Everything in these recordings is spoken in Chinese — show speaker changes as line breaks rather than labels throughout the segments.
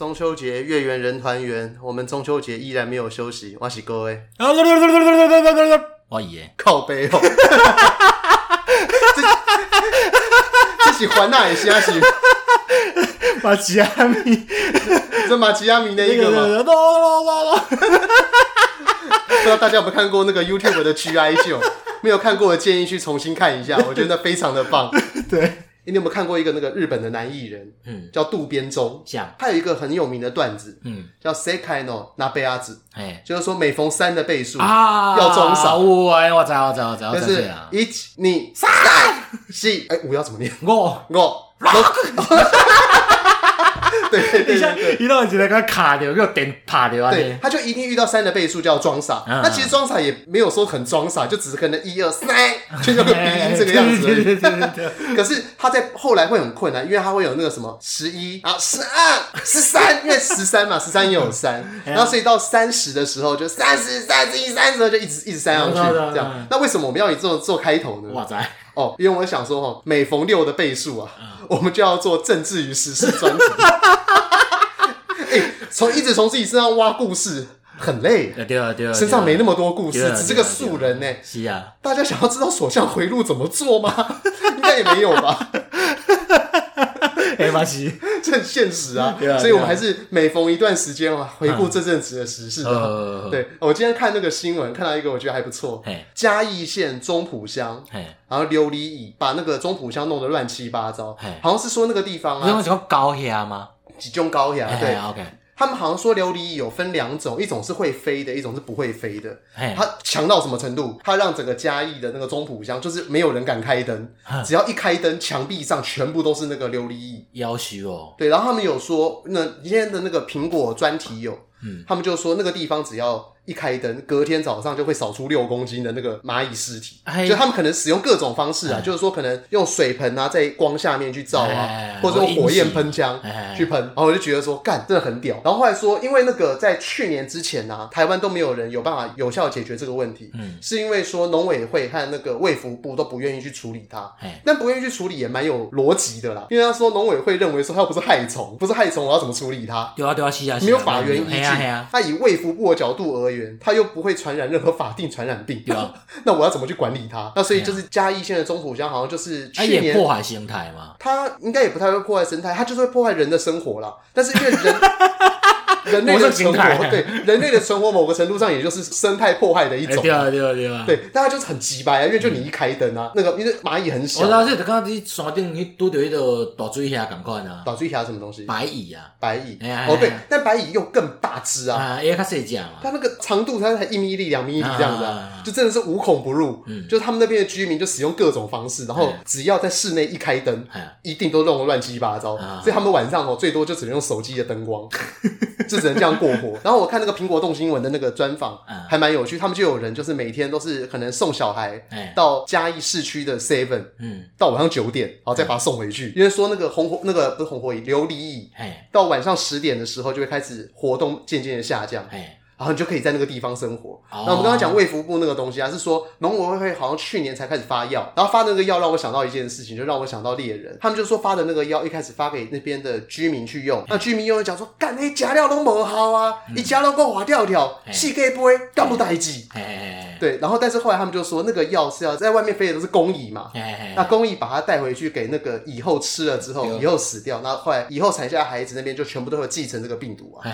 中秋节月圆人团圆，我们中秋节依然没有休息。我是各位，
我耶，
靠背哦，这是环那也是啊是
马吉亚米，
这马吉亚米的一个吗？不知道大家有没有看过那个 YouTube 的 GI 秀？没有看过的建议去重新看一下，我觉得非常的棒。
对。
你有没有看过一个那个日本的男艺人？嗯，叫渡边忠。
像
他有一个很有名的段子，嗯，叫 “sekai no nabeazu”，哎，就是说每逢三的倍数啊，要中少。
我我知我知我知，
就是一、你、三、四。哎，五要怎么念？
我我。
对对对，
遇到一个他卡掉，又点趴掉啊！
对，他就一定遇到三的倍数叫装傻。那其实装傻也没有说很装傻，就只是可能一二三，就那个鼻音这个样子。对对对对。可是他在后来会很困难，因为他会有那个什么十一啊、十二、十三，因为十三嘛，十三也有三，然后所以到三十的时候就三十、三十一、三十二就一直一直三上去这样。那为什么我们要以这种做开头呢？哇塞！哦，因为我想说哈，每逢六的倍数啊，我们就要做政治与时事专题。哎，从一直从自己身上挖故事很累，对啊对啊，身上没那么多故事，只是个素人呢。是啊，大家想要知道所向回路怎么做吗？应该也没有吧。
没关系，
这很现实啊。所以我们还是每逢一段时间啊，回顾这阵子的时事。对，我今天看那个新闻，看到一个我觉得还不错。嘉义县中埔乡，然后琉璃蚁把那个中埔乡弄得乱七八糟，好像是说那个地方啊，
有什么高压吗？
集中高压，对，OK。他们好像说琉璃蚁有分两种，一种是会飞的，一种是不会飞的。它强到什么程度？它让整个嘉义的那个中埔乡，就是没有人敢开灯，只要一开灯，墙壁上全部都是那个琉璃蚁。
要求哦。
对，然后他们有说，那今天的那个苹果专题有，嗯，他们就说那个地方只要。一开灯，隔天早上就会扫出六公斤的那个蚂蚁尸体。就他们可能使用各种方式啊，就是说可能用水盆啊，在光下面去照啊，或者用火焰喷枪去喷。然后我就觉得说，干，真的很屌。然后后来说，因为那个在去年之前呢，台湾都没有人有办法有效解决这个问题。嗯，是因为说农委会和那个卫福部都不愿意去处理它。但不愿意去处理也蛮有逻辑的啦，因为他说农委会认为说它又不是害虫，不是害虫，我要怎么处理它？
对啊对啊，是啊，
没有法源依据。那以卫福部的角度而言。它又不会传染任何法定传染病，对吧那我要怎么去管理它？那所以就是嘉义县的中土乡，好像就是去年
破坏生态嘛。
它应该也不太会破坏生态，它就是会破坏人的生活啦。但是因为人。人类的存活，对人类的存活，某个程度上也就是生态破坏的一种。对啊，对啊，对啊。对，大家就是很急白啊，因为就你一开灯啊，那个因为蚂蚁很小。我
知道，这就刚刚在山顶你拄到一个大水虾，赶快啊！
大水虾什么东西？
白蚁啊，
白蚁。哦，对，但白蚁又更大只啊。
啊，因为它细只嘛。
它那个长度，它才一米一、两米一这样子，就真的是无孔不入。嗯，就他们那边的居民就使用各种方式，然后只要在室内一开灯，一定都弄得乱七八糟。所以他们晚上哦，最多就只能用手机的灯光，就只能这样过活。然后我看那个苹果动新闻的那个专访，还蛮有趣。他们就有人就是每天都是可能送小孩到嘉义市区的 Seven，嗯，到晚上九点，然后再把他送回去。因为说那个红火那个不是红火蚁，琉璃蚁，到晚上十点的时候就会开始活动，渐渐的下降。然后你就可以在那个地方生活。那、oh. 我们刚刚讲卫福部那个东西啊，是说农委会好像去年才开始发药，然后发那个药让我想到一件事情，就让我想到猎人，他们就说发的那个药一开始发给那边的居民去用，那居民用就讲说，干那加料都不好啊，一加料够滑掉条，细个不会干不代志。对，然后但是后来他们就说，那个药是要在外面飞的都是工蚁嘛，那工蚁把它带回去给那个蚁后吃了之后，蚁后死掉，那后来蚁后产下的孩子那边就全部都会继承这个病毒啊。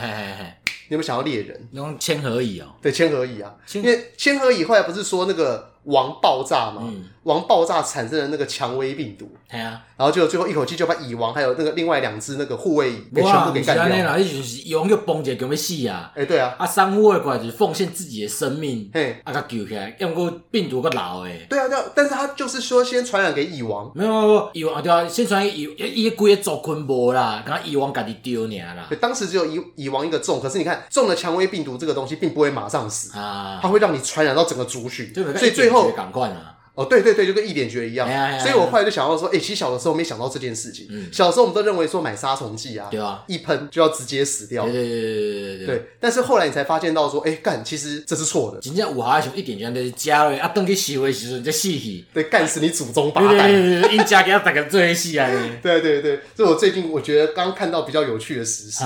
你有没有想要猎人？
然后千和蚁哦，
对，千和蚁啊，因为千和蚁后来不是说那个。王爆炸吗，嗯、王爆炸产生的那个蔷薇病毒，对啊，然后就最后一口气就把蚁王还有那个另外两只那个护卫蚁给全部给干掉。了，
那就是蚁王就崩解，准备死啊！
哎，对啊，
啊，三护卫过来就是奉献自己的生命，嘿，啊，他救起来，要不病毒个老诶。
对啊，对啊，但是他就是说先传染给蚁王，
没有没有，蚁王对啊，先传染蚁，伊个规个族群无啦，然后蚁王家己丢你啦。
对，当时只有蚁蚁王一个中，可是你看中了蔷薇病毒这个东西，并不会马上死啊，它会让你传染到整个族群，所以最后。赶快啊！哦，对对对，就跟一点绝一样。所以我后来就想到说，哎，其实小的时候没想到这件事情。小时候我们都认为说买杀虫剂啊，对啊，一喷就要直接死掉。对对对对对对。但是后来你才发现到说，哎，干，其实这是错的。
真正有效的一点绝就是加了啊，等去洗的时候就死去，
对，干死你祖宗八代。
对对对，因家给他打个最细啊。
对对对，这我最近我觉得刚看到比较有趣的时事。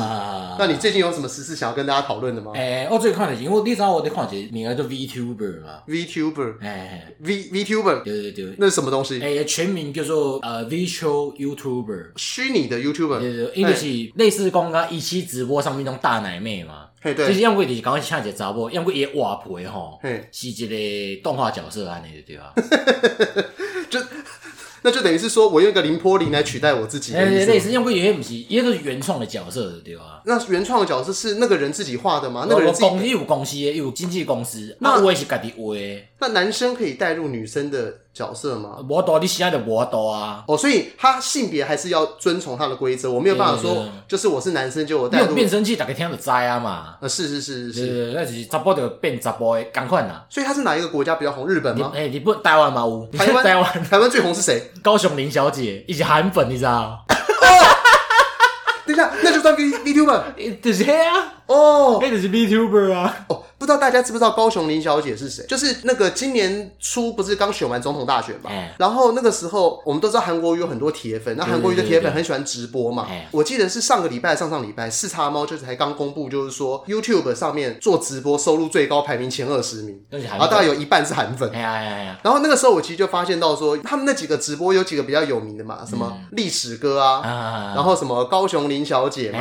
那你最近有什么时事想要跟大家讨论的吗？
哎，我最近看的是，因为你知道我在看一个名叫做 VTuber 嘛
，VTuber，哎，V VTuber，
对对对，
那是什么东西？
哎，全名叫做呃 Virtual YouTuber，
虚拟的 YouTuber，
对对，因为是类似刚刚一期直播上面那种大奶妹嘛，对，就是要么就是刚刚请一个查某，要么也瓦婆吼，是一个动画角色安尼对吧？
就。那就等于是说，我用一个林波林来取代我自己。哎，
类似，因为有些不是，也都是原创的角色，对吧？
那原创的角色是那个人自己画的吗？那个人
公司有公司，有经纪公司，那我也是家己画的。
那男生可以带入女生的角色吗？
我多，你现在的我多啊。
哦，所以他性别还是要遵从他的规则。我没有办法说，就是我是男生就我带入。
有变声器，大家听得知啊嘛。
呃，是是是是是，
那是查甫就变查甫的，赶快呐。
所以他是哪一个国家比较红？日本吗？
哎，日本、台湾嘛有。
台湾台湾台湾最红是谁？
高雄林小姐，以及韩粉，你知道？
等一下，那就算 V VTuber，
就是黑啊。
哦，
那就是 VTuber 啊。
哦。不知道大家知不知道高雄林小姐是谁？就是那个今年初不是刚选完总统大选嘛？欸、然后那个时候我们都知道韩国瑜有很多铁粉，那韩国瑜的铁粉很喜欢直播嘛。欸、我记得是上个礼拜、上上礼拜，四叉猫就是才刚公布，就是说 YouTube 上面做直播收入最高，排名前二十名，然后大概有一半是韩粉。哎呀哎呀、然后那个时候我其实就发现到说，他们那几个直播有几个比较有名的嘛，什么历史哥啊，嗯、然后什么高雄林小姐嘛，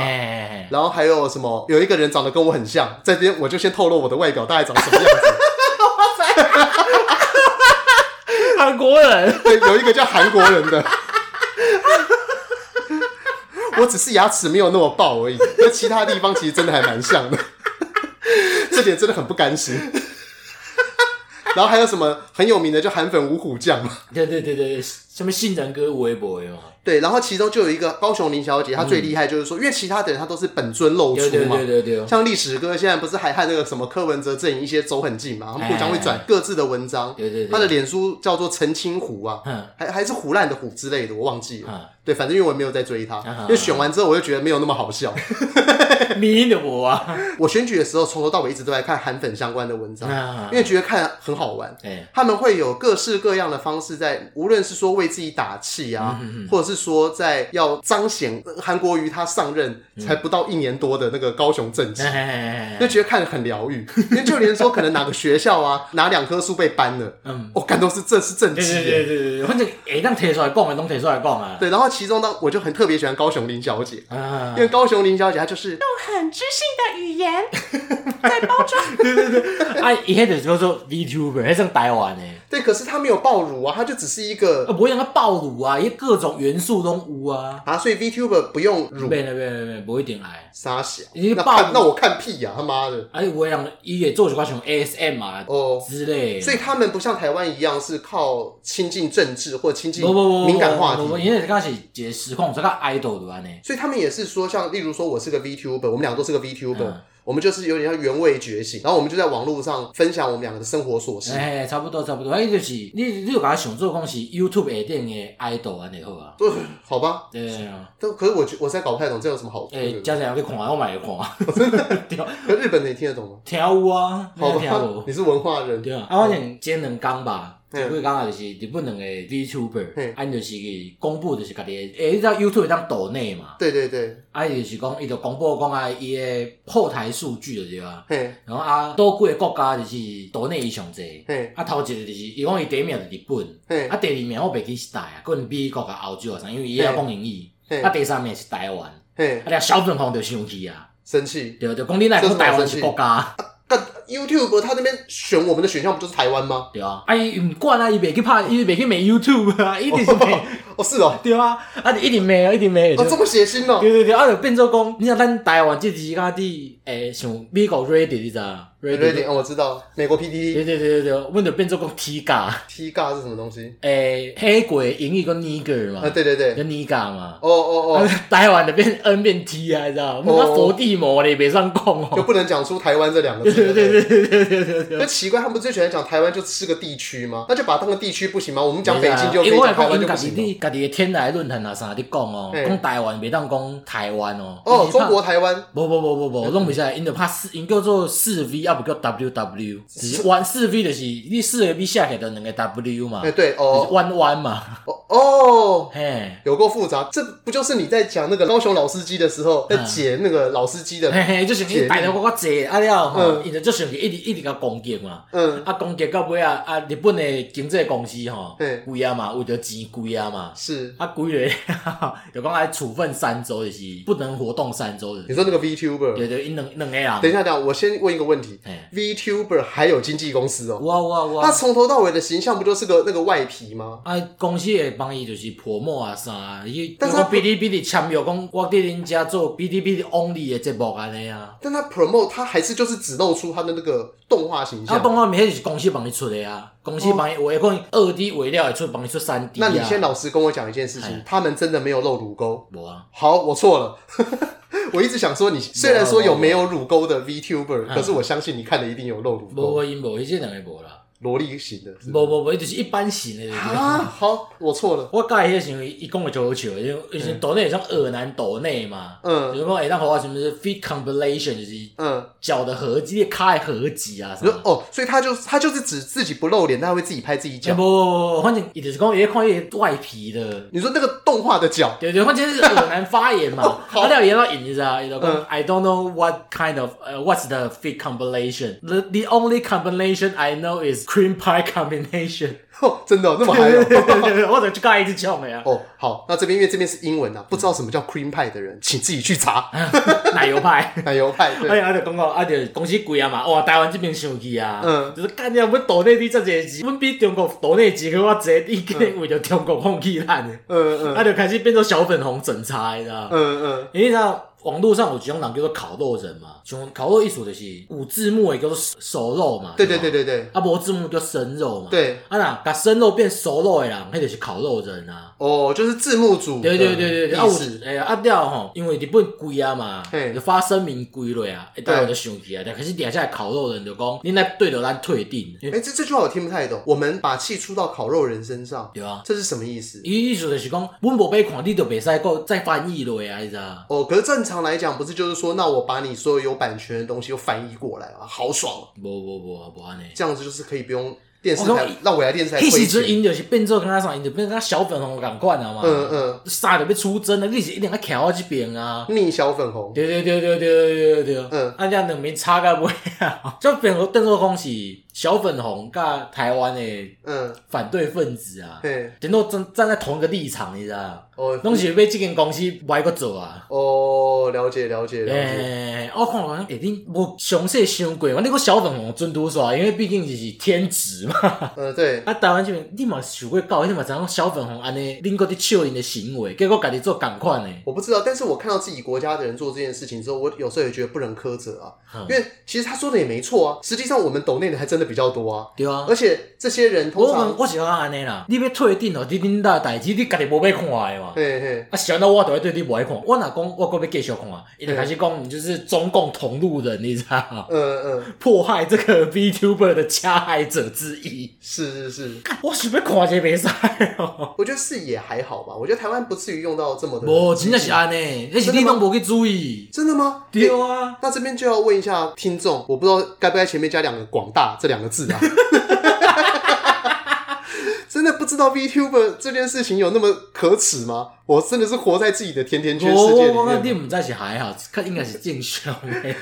然后还有什么有一个人长得跟我很像，在这边我就先透露我的外表大概长什么。样子？哇塞！
韩国人，
对，有一个叫韩国人的。我只是牙齿没有那么爆而已，那其他地方其实真的还蛮像的。这点真的很不甘心。然后还有什么很有名的，就韩粉五虎将嘛？
对对对对，什么杏仁哥、微博嘛？
对，然后其中就有一个高雄林小姐，她最厉害就是说，因为其他的人她都是本尊露出嘛，对对对，像历史哥现在不是还和那个什么柯文哲阵营一些走很近嘛，他们互相会转各自的文章，对对，他的脸书叫做澄清湖啊，还还是唬烂的虎之类的，我忘记了。对，反正因为我没有在追他，因为选完之后我就觉得没有那么好笑。
迷的我啊！
我选举的时候从头到尾一直都在看韩粉相关的文章，因为觉得看很好玩。他们会有各式各样的方式在，无论是说为自己打气啊，或者是说在要彰显韩国瑜他上任才不到一年多的那个高雄政绩，就觉得看得很疗愈。因为就连说可能哪个学校啊，哪两棵树被搬了，嗯，我感动是这是政绩。对
对对对，反正哎，当提出来讲，都提出来讲啊。
对，然后。其中呢，我就很特别喜欢高雄林小姐，啊、因为高雄林小姐她就是用很知性的语言在包装。对对对，
啊，一开始就说 VTuber，还是台湾呢？
对，可是他没有爆乳啊，他就只是一个，
不会让他爆乳啊，因为各种元素都无啊。
啊，所以 VTuber 不用乳，
没没没没，不一定来。
傻小，你爆，那我看屁呀，他妈的！
哎，我让伊也做一寡像 ASM 啊，哦之类。
所以他们不像台湾一样是靠亲近政治或亲近敏感话题，
因为刚开始解实况，这个 idol 的呢。
所以他们也是说，像例如说，我是个 VTuber，我们两个都是个 VTuber。我们就是有点像原味觉醒，然后我们就在网络上分享我们两个的生活琐事。
哎，差不多差不多，哎，就是你，你有把它想做讲是 YouTube 下顶的 idol 安尼好啊？
对，好吧。
对啊。
都可是我觉我实在搞不太懂这有什么好处。哎，
家长要去看，我买也看。
真的？可日本你听得懂吗？
听有啊，
好吧。你是文化人。
对啊。啊，反正今两讲吧。就会讲啊，就是日本两个 VTuber，啊，就是公布就是家己，诶，你知道 YouTube 当抖内嘛？
对对对，
啊，就是讲伊就公布讲啊，伊诶后台数据就对啊，然后啊，多几个国家就是抖内伊上济，啊，头一个就是伊讲伊第一名是日本，啊，第二名我袂记是谁啊，可能美国甲欧洲啊啥，因为伊也讲英语，啊，第三名是台湾，啊，俩小粉红就生气啊，
生气，
对对，讲你来讲台湾是国家。
但 YouTube 他那边选我们的选项不就是台湾吗？
对啊，啊伊唔管啊，伊袂去拍，伊袂去美 YouTube 啊，一定是 美
哦，是哦，
对啊，啊，你一定没有，一定没有。
哦，这么血腥哦。
对对对，啊，就变做讲，你像咱台湾这几家的，诶，像美国 Reddit，你知道
？Reddit，哦，我知道，美国 PTT。
对对对对对，我们就变做讲 T 嘎。
T 嘎是什么东西？
诶，黑鬼英语讲 Nigger 嘛。
啊，对对对，
跟 Nigga 嘛。
哦哦哦。
台湾的变 N 变 T 啊，你知道？我们佛地魔咧，别上讲哦。
就不能讲出台湾这两个字。
对对对对对对对。
那奇怪，他们不最喜欢讲台湾就是个地区吗？那就把它当个地区不行吗？我们讲北京就可以讲台湾就不行。
你家己的天来论坛啊啥的讲哦，讲台湾别当讲台湾哦。
哦，中国台湾。
不不不不不，弄不下来，因就怕四，因叫做四 V，要不叫 WW。是弯四 V 就是你四个 V 下来的两个 W 嘛？
哎对哦，
弯弯嘛。
哦哦，
嘿，
有够复杂。这不就是你在讲那个高雄老司机的时候，在解那个老司机的？
嘿嘿，就是你摆头我解啊了嗯，因就就想去一直一直甲攻击嘛。嗯，啊攻击到尾啊啊，日本的经济公司吼，贵啊嘛，为着钱贵啊嘛。是啊，贵咧，就讲来处分三周就是不能活动三周的。
你说那个 VTuber？
对对，两两个啊。
等一下，等下，我先问一个问题。VTuber。Uber 还有经纪公司哦，
哇哇哇！
他从头到尾的形象不就是个那个外皮吗？
啊，公司会帮伊就是 promo 啊啥，伊但是哔哩哔哩签约讲我给人家做哔哩哔哩 only 的节目安尼啊。
但他 promo 他还是就是只露出他的那个动画形象。
那动画面就是公司帮你出的啊，公司帮你我讲二 D 尾料也出帮你出三 D。
那你先老实跟我讲一件事情，他们真的没有露乳沟？
我啊。
好，我错了。我一直想说，你虽然说有没有乳沟的 VTuber，可是我相信你看的一定有露乳沟。
无因无，伊这两个无啦。萝
莉型的，
不不不，就是一般型的。
啊，好，我错了。
我介意迄时候，伊讲的就好笑，因为以前抖内像耳男抖内嘛，嗯，就是讲哎，那好啊，什么是 feet compilation，就是嗯，脚的合集，卡的合集啊，什么
哦，所以他就他就是指自己不露脸，他会自己拍自己脚。
不不不，反正伊就是讲，伊看伊外皮的。
你说那个动画的脚？
对对，反正是耳男发言嘛。他了演到影，你知道？伊就讲，I don't know what kind of，呃，what's the feet compilation? The the only combination I know is cream pie com。combination
哦，真的那么嗨哦！
我怎么去盖一只枪呀？
哦，好，那这边因为这边是英文啊，不知道什么叫 cream pie 的人，请自己去查。
奶油派，
奶油派。
哎呀，就讲讲，啊，就公司贵啊嘛，哇，台湾这边生气啊，嗯，就是干掉我们岛内的这些钱，我们比中国岛内钱给我贼，一定为了中国放弃烂的，嗯嗯，啊，就开始变成小粉红整茶，你知道？嗯嗯，你知道？网络上有几种人叫做烤肉人嘛，像烤肉意思就是有字幕也叫做熟肉嘛，
对对对对对，
啊无字幕叫生肉嘛，
对，啊
那把生肉变熟肉的人，那就是烤肉人啊。
哦，就是字幕组。
对对对对对，啊有，哎呀啊掉吼，因为日本贵啊嘛，就发声明贵了啊，一大我就生气啊，可是底下烤肉人就讲，你来对着咱退订。
哎，这这句话我听不太懂，我们把气出到烤肉人身上，
对啊，
这是什么意思？
意思就是讲，阮无被看，你就袂使够再翻译了呀，你知道？
哦，可是正常来讲，不是就是说，那我把你所有有版权的东西又翻译过来啊，好爽！
不不不不安尼，
这样子就是可以不用。电视台让我来电视台亏钱。
迄时阵因就是变做跟他啥，因就变成小粉红共款啊嘛。嗯嗯。啥就要出征了，你是一定要徛我这边啊。
逆小粉红。
对对对对对对对对。嗯。啊，这样两边差个尾啊。就变做邓若空是小粉红，跟台湾的嗯反对分子啊。对。等到站站在同一个立场，你知道？哦。拢是被这间公司歪个做啊。
哦，了解了解了
解。诶，我看好像诶，你我详细想过嘛？你个小粉红准拄煞，因为毕竟就是天职。
呃，对，
啊，台湾这边你嘛想过搞，你嘛知影小粉红安尼，恁个啲笑因的行为，结果家己做赶款呢？
我不知道，但是我看到自己国家的人做这件事情之后，我有时候也觉得不能苛责啊，嗯、因为其实他说的也没错啊，实际上我们岛内的还真的比较多啊，对啊，而且这些人通常，
我我是讲安尼啦，你要退订哦，你恁大代志，你家己无要看的嘛，嘿嘿，啊，想到我都会对你无爱看，我若讲我阁要继续看，伊就开始讲你就是中共同路人，你知道吗？嗯嗯，迫害这个 VTuber 的加害者之一，
是。是是，
我是要看这比赛哦。
我觉得是也还好吧。我觉得台湾不至于用到这么的。
不，真的是安尼，那是你都没去注意。
真的吗？
对啊。
那这边就要问一下听众，我不知道该不该前面加两个“广大”这两个字啊。真的不知道 VTuber 这件事情有那么可耻吗？我真的是活在自己的甜甜圈世界里面。
我跟你们在一起还好，看应该是进修。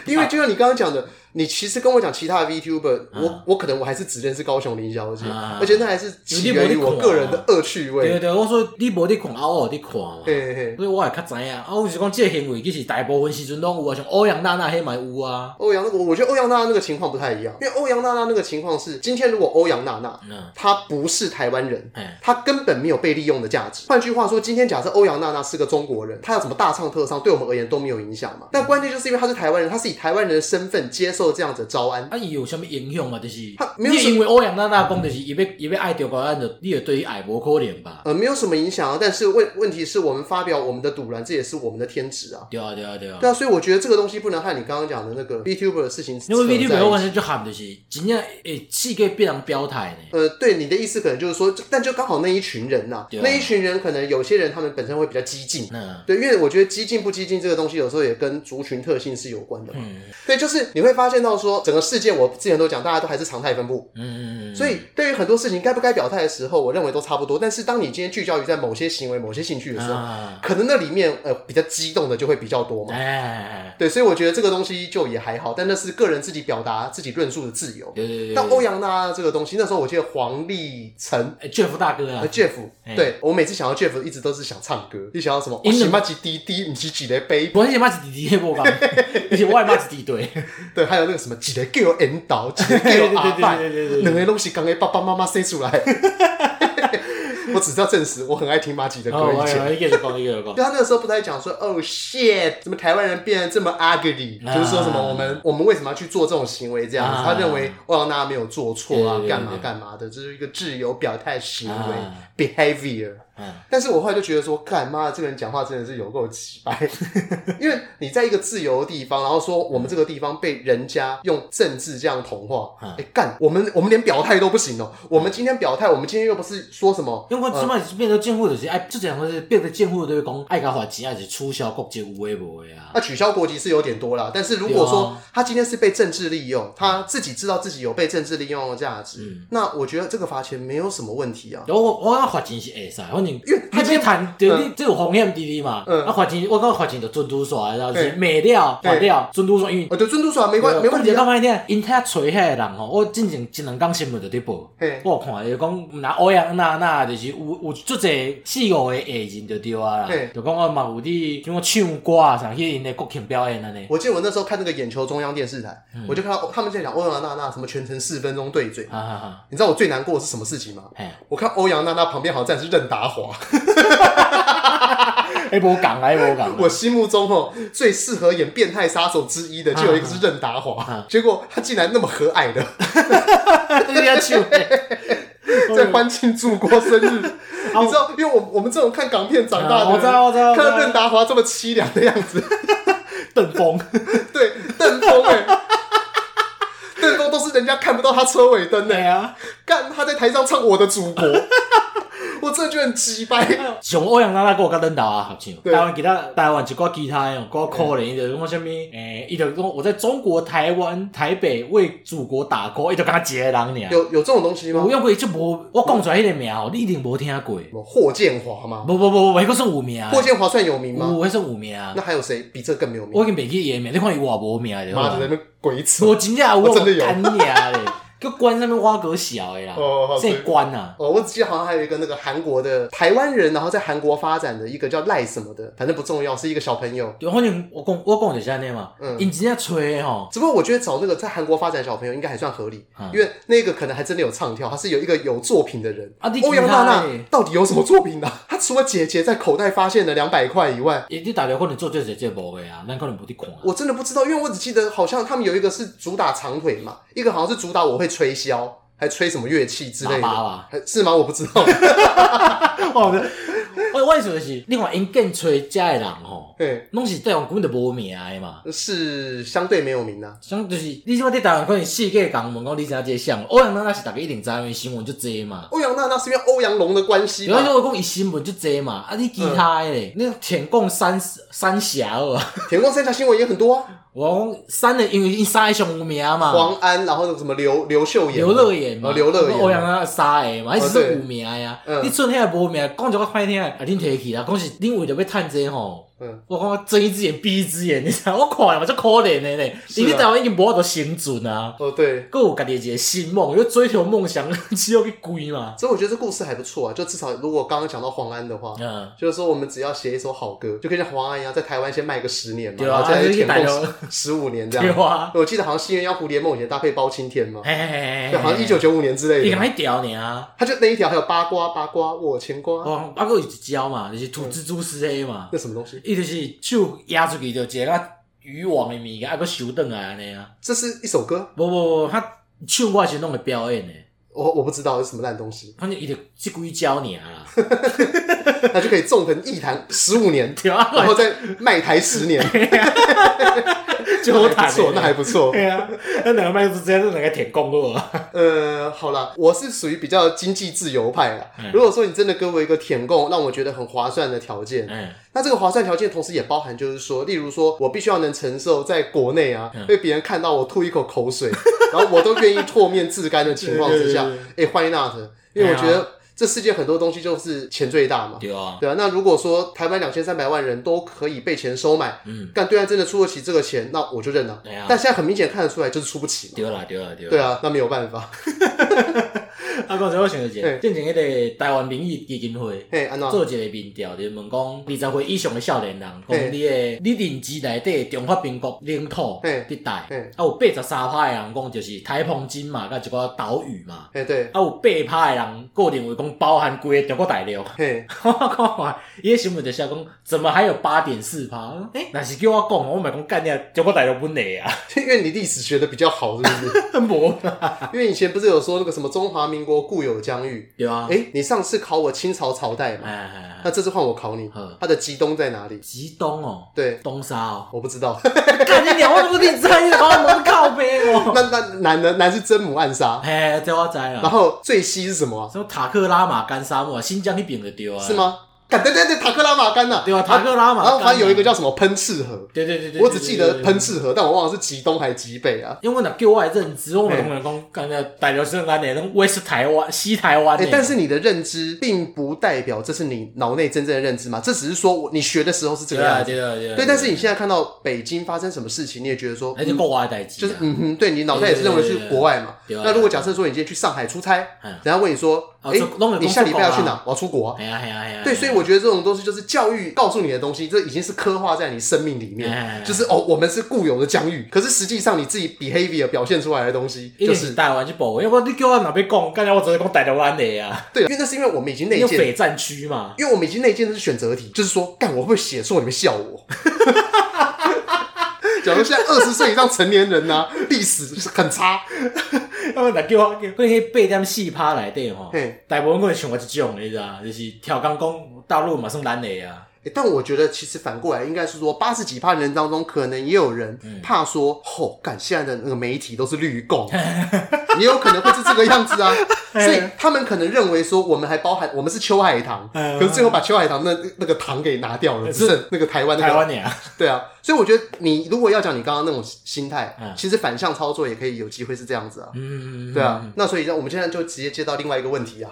因为就像你刚刚讲的。你其实跟我讲其他的 VTuber，我我可能我还是只认识高雄林小姐，而且那还是起源于我个人的恶趣味。
对对，我说你无你看，啊我有你看嘛。嘿嘿，所以我也较知影。啊，我是讲这个行为其实大部分时阵拢有啊，像欧阳娜娜迄嘛有啊。
欧阳，我我觉得欧阳娜娜那个情况不太一样，因为欧阳娜娜那个情况是，今天如果欧阳娜娜，嗯她不是台湾人，她根本没有被利用的价值。换句话说，今天假设欧阳娜娜是个中国人，她有什么大唱特唱，对我们而言都没有影响嘛。但关键就是因为她是台湾人，她是以台湾人的身份接受这样子的招安。
啊，伊有什么影响嘛？就是他没有因为欧阳娜娜讲就是伊要伊要爱中国人，就你也对伊爱无可能吧？
呃，没有什么影响啊。但是问问题是我们发表我们的赌烂，这也是我们的天职啊。
对啊，对啊，对啊。
对啊，所以我觉得这个东西不能和你刚刚讲的那个 VTuber 的事情。
因为 VTuber 我完全就喊的是，真正诶，气给变成标台呢。
呃，对，你的意思可能就是说，但就刚好那一群人呐、啊，那一群人可能有些人他们本身会比较激进。嗯。对，因为我觉得激进不激进这个东西，有时候也跟族群特性是有关的嘛。嗯。对，就是你会发现到说，整个世界我之前都讲，大家都还是常态分布。嗯嗯嗯。所以对于很多事情该不该表态的时候，我认为都差不多。但是当你今天聚焦于在某些行为、某些兴趣的时候，可能那里面呃比较激动的就会比较多嘛。哎。对，所以我觉得这个东西就也还好，但那是个人自己表达自己论述的自由。对对对。但欧阳娜这个东西，那时候我记得黄立成
，Jeff 大哥啊
，Jeff，对我每次想到 Jeff，一直都是想唱歌。你想到什么？我是马吉滴滴，你是几的杯？
我是马吉滴滴，我讲，而且我马吉滴对。
对，还有那个什么几个叫引导，几个叫阿拜，两个东西刚给爸爸妈妈生出来。我只知道证实，我很爱听马吉的歌。以前，对，他那个时候不是在讲说，哦、oh,，shit，怎么台湾人变得这么 ugly？、就是说什么我们我们为什么要去做这种行为？这样子，他认为欧阳娜娜没有做错啊，干嘛干嘛的，这是一个自由表态行为、behavior。嗯，但是我后来就觉得说，干妈的这个人讲话真的是有够奇白，因为你在一个自由的地方，然后说我们这个地方被人家用政治这样同化，哎干，我们我们连表态都不行哦。我们今天表态，我们今天又不是说什么，
因为起码是变成监护的是哎，这讲的是变成监护的对公爱搞花钱，还是取消国籍无为不为啊？
那取消国籍是有点多啦，但是如果说他今天是被政治利用，他自己知道自己有被政治利用的价值，那我觉得这个罚钱没有什么问题啊。
我我罚钱是会使，反正因为他今天。谈就你这有风险滴滴嘛？嗯，啊，罚钱我讲罚钱就准拄煞，然后是没了，罚了准拄煞，因为
哦，就准拄煞没关没问题。
讲歹听，因遐吹遐个人吼，我之前一两工新闻就伫报，我有看就讲那欧阳娜娜就是有有足侪四五个艺人就对啊啦，就讲我嘛有伫像我唱歌啊，啥去因的国庆表演安尼。
我记得我那时候看那个眼球中央电视台，我就看到他们在讲欧阳娜娜什么全程四分钟对嘴，你知道我最难过的是什么事情吗？我看欧阳娜娜旁边好像站的是任达华。
哎，无讲啊，无讲。
我心目中哦，最适合演变态杀手之一的，就有一个是任达华。结果他竟然那么和蔼的，在欢庆祝国生日。你知道，因为我我们这种看港片长大的，我知道，我知道，看到任达华这么凄凉的样子，
邓峰，
对，邓峰，哎，邓峰都是人家看不到他车尾灯的呀。干，他在台上唱《我的祖国》。我真的觉得很奇怪。
像欧阳娜娜跟我跟邓达华合唱，台湾其他台湾一挂其他诶，挂可怜的，讲什么？诶，伊就讲我在中国台湾台北为祖国打 call，伊就跟他接人尔。
有有这种东西吗？
有用过就无，我讲出来迄个名，你一定无听过。
霍建华吗？
不不不不，迄个算有名。
霍建华算有名吗？
有，迄算有名。
那还有谁比这更没有名？
我已经袂记伊个名，你看伊偌无名的。
妈的，那边鬼扯！
我真正有，我真的有。就关上面挖个小哎啦，这关呐！
哦，我只记得好像还有一个那个韩国的台湾人，然后在韩国发展的一个叫赖什么的，反正不重要，是一个小朋友。
有，反正我讲我讲就是安尼嘛，嗯，因直接吹吼。
只不过我觉得找那个在韩国发展的小朋友应该还算合理，因为那个可能还真的有唱跳，他是有一个有作品的人。欧阳娜娜到底有什么作品呢？他除了姐姐在口袋发现了两百块以外，
你打电话你做这些这无的啊，那可能不得看。
我真的不知道，因为我只记得好像他们有一个是主打长腿嘛，一个好像是主打我会吹箫。还吹什么乐器之类的？是吗？我不知道。
我我意思就是，另外因更吹家的人吼，对，拢是台湾根本就无名的嘛，
是相对没有名啊。
相就是你即马在台湾可能世界讲问讲你怎啊这像欧阳娜娜是大家一定知，因为新闻就这嘛。
欧阳娜娜是因为欧阳龙的关系。
有人说讲伊新闻就这嘛，啊你其他的咧，那舔共三三峡哦，
舔共三峡新闻也很多啊。
我讲三的，因为因三个上有名嘛。
黄安，然后什么刘刘秀妍、
刘乐妍嘛，
刘乐妍，
欧阳娜娜三个嘛，还是有名呀。你剩下无名，讲一个歹听，啊，恁提起啦，讲是恁为着要趁这吼。嗯，我讲睁一只眼闭一只眼，你知道我看嘛，就可怜的呢。你在台湾已经无法度生存啊。
哦，对，
各有家己一个新梦，因为追求梦想只有一归嘛。
所以我觉得这故事还不错啊，就至少如果刚刚讲到黄安的话，嗯，就是说我们只要写一首好歌，就可以像黄安一样，在台湾先卖个十年嘛，然后再填空十五年这样。对啊，我记得好像新鸳鸯蝴蝶梦以前搭配包青天嘛，对，好像一九九五年之类的。
你还屌你啊？
他就那一条还有八卦八卦我牵挂，
哦，八卦有一招嘛，就是吐蜘蛛丝 A 嘛，
那什么东西？
伊就是手压出去就一个渔网的物件，还佫收顿来安尼啊。
这是一首歌？
不不不，他唱歌是弄个表演的。
我我不知道是什么烂东西。
反正伊就故意教你啊，
他 就可以纵横艺坛十五年，然后再卖台十年。就还不错，那还不错。
对啊，那两个麦子之间是哪个舔共路啊。
呃，好啦，我是属于比较经济自由派啦。如果说你真的给我一个舔共，让我觉得很划算的条件，嗯，那这个划算条件同时也包含，就是说，例如说我必须要能承受在国内啊，被别人看到我吐一口口水，然后我都愿意唾面自干的情况之下，哎，why not？因为我觉得。这世界很多东西就是钱最大嘛，对啊，对啊。那如果说台湾两千三百万人都可以被钱收买，嗯，但对岸真的出得起这个钱，那我就认了。对啊，但现在很明显看得出来就是出不起嘛，
丢了，丢了，丢了。
对啊，那没有办法。
啊，刚才我想到一个，进前迄个台湾民意基金会做一个民调，就是问讲二十岁以上的少年人，讲你的你认知内底中华民国领土地带，啊有八十三趴的人讲就是台澎金嘛甲一个岛屿嘛，对，啊有八趴的人个认为讲包含规个中国大陆，我看看伊个新闻就写讲，怎么还有八点四趴？诶，那是叫我讲，我咪讲干掉中国大陆本来啊，
因为你历史学的比较好，是不是？没，因为以前不是有说那个什么中华民国固有疆域？有啊。诶，你上次考我清朝朝代嘛？那这次换我考你，它的吉东在哪里？
吉东哦，
对，
东沙哦，
我不知道。
看你两万不你猜，你把我们靠背哦。
那那男的男是真母暗沙。
哎，这我知了。
然后最西是什么？
什么塔克拉玛干沙漠？新疆那边的丢啊？
是吗？对对对，塔克拉玛干呐，
对啊，塔克拉玛干。
然后还有一个叫什么喷赤河，
对对对对，
我只记得喷赤河，但我忘了是极东还是极北啊。
因为那给我的认知，我们是安内，那 West 台湾、西台湾。
但是你的认知并不代表这是你脑内真正的认知嘛？这只是说你学的时候是这个样子。对，但是你现在看到北京发生什么事情，你也觉得说，
那是国外的代志。
就是嗯哼，对你脑袋也是认为是国外嘛？那如果假设说你今天去上海出差，人家问你说，哎，你下礼拜要去哪？我要出国。哎！对，所以我觉得这种东西就是。教育告诉你的东西，这已经是刻画在你生命里面，就是哦，我们是固有的疆域。可是实际上你自己 behavior 表现出来的东西，就是台湾去保要不然你叫我哪边讲，刚才我只是讲台湾的呀。对，因为那是因为我们已经内建
北战区嘛。
因为我们已经内建的是选择题，就是说，干我会不会写错？你们笑我。假如现在二十岁以上成年人呢，历史是很差。
他们来叫我，可以八点戏趴来对吼。大部分我想过这种，你知道，就是跳钢工。大陆马上拦你啊！
但我觉得其实反过来应该是说，八十几趴人当中，可能也有人怕说，吼，干现在的那个媒体都是绿共，也有可能会是这个样子啊。所以他们可能认为说，我们还包含我们是秋海棠，可是最后把秋海棠那那个糖给拿掉了，只剩那个台湾台湾的。对啊，所以我觉得你如果要讲你刚刚那种心态，其实反向操作也可以有机会是这样子啊。嗯，对啊。那所以我们现在就直接接到另外一个问题啊。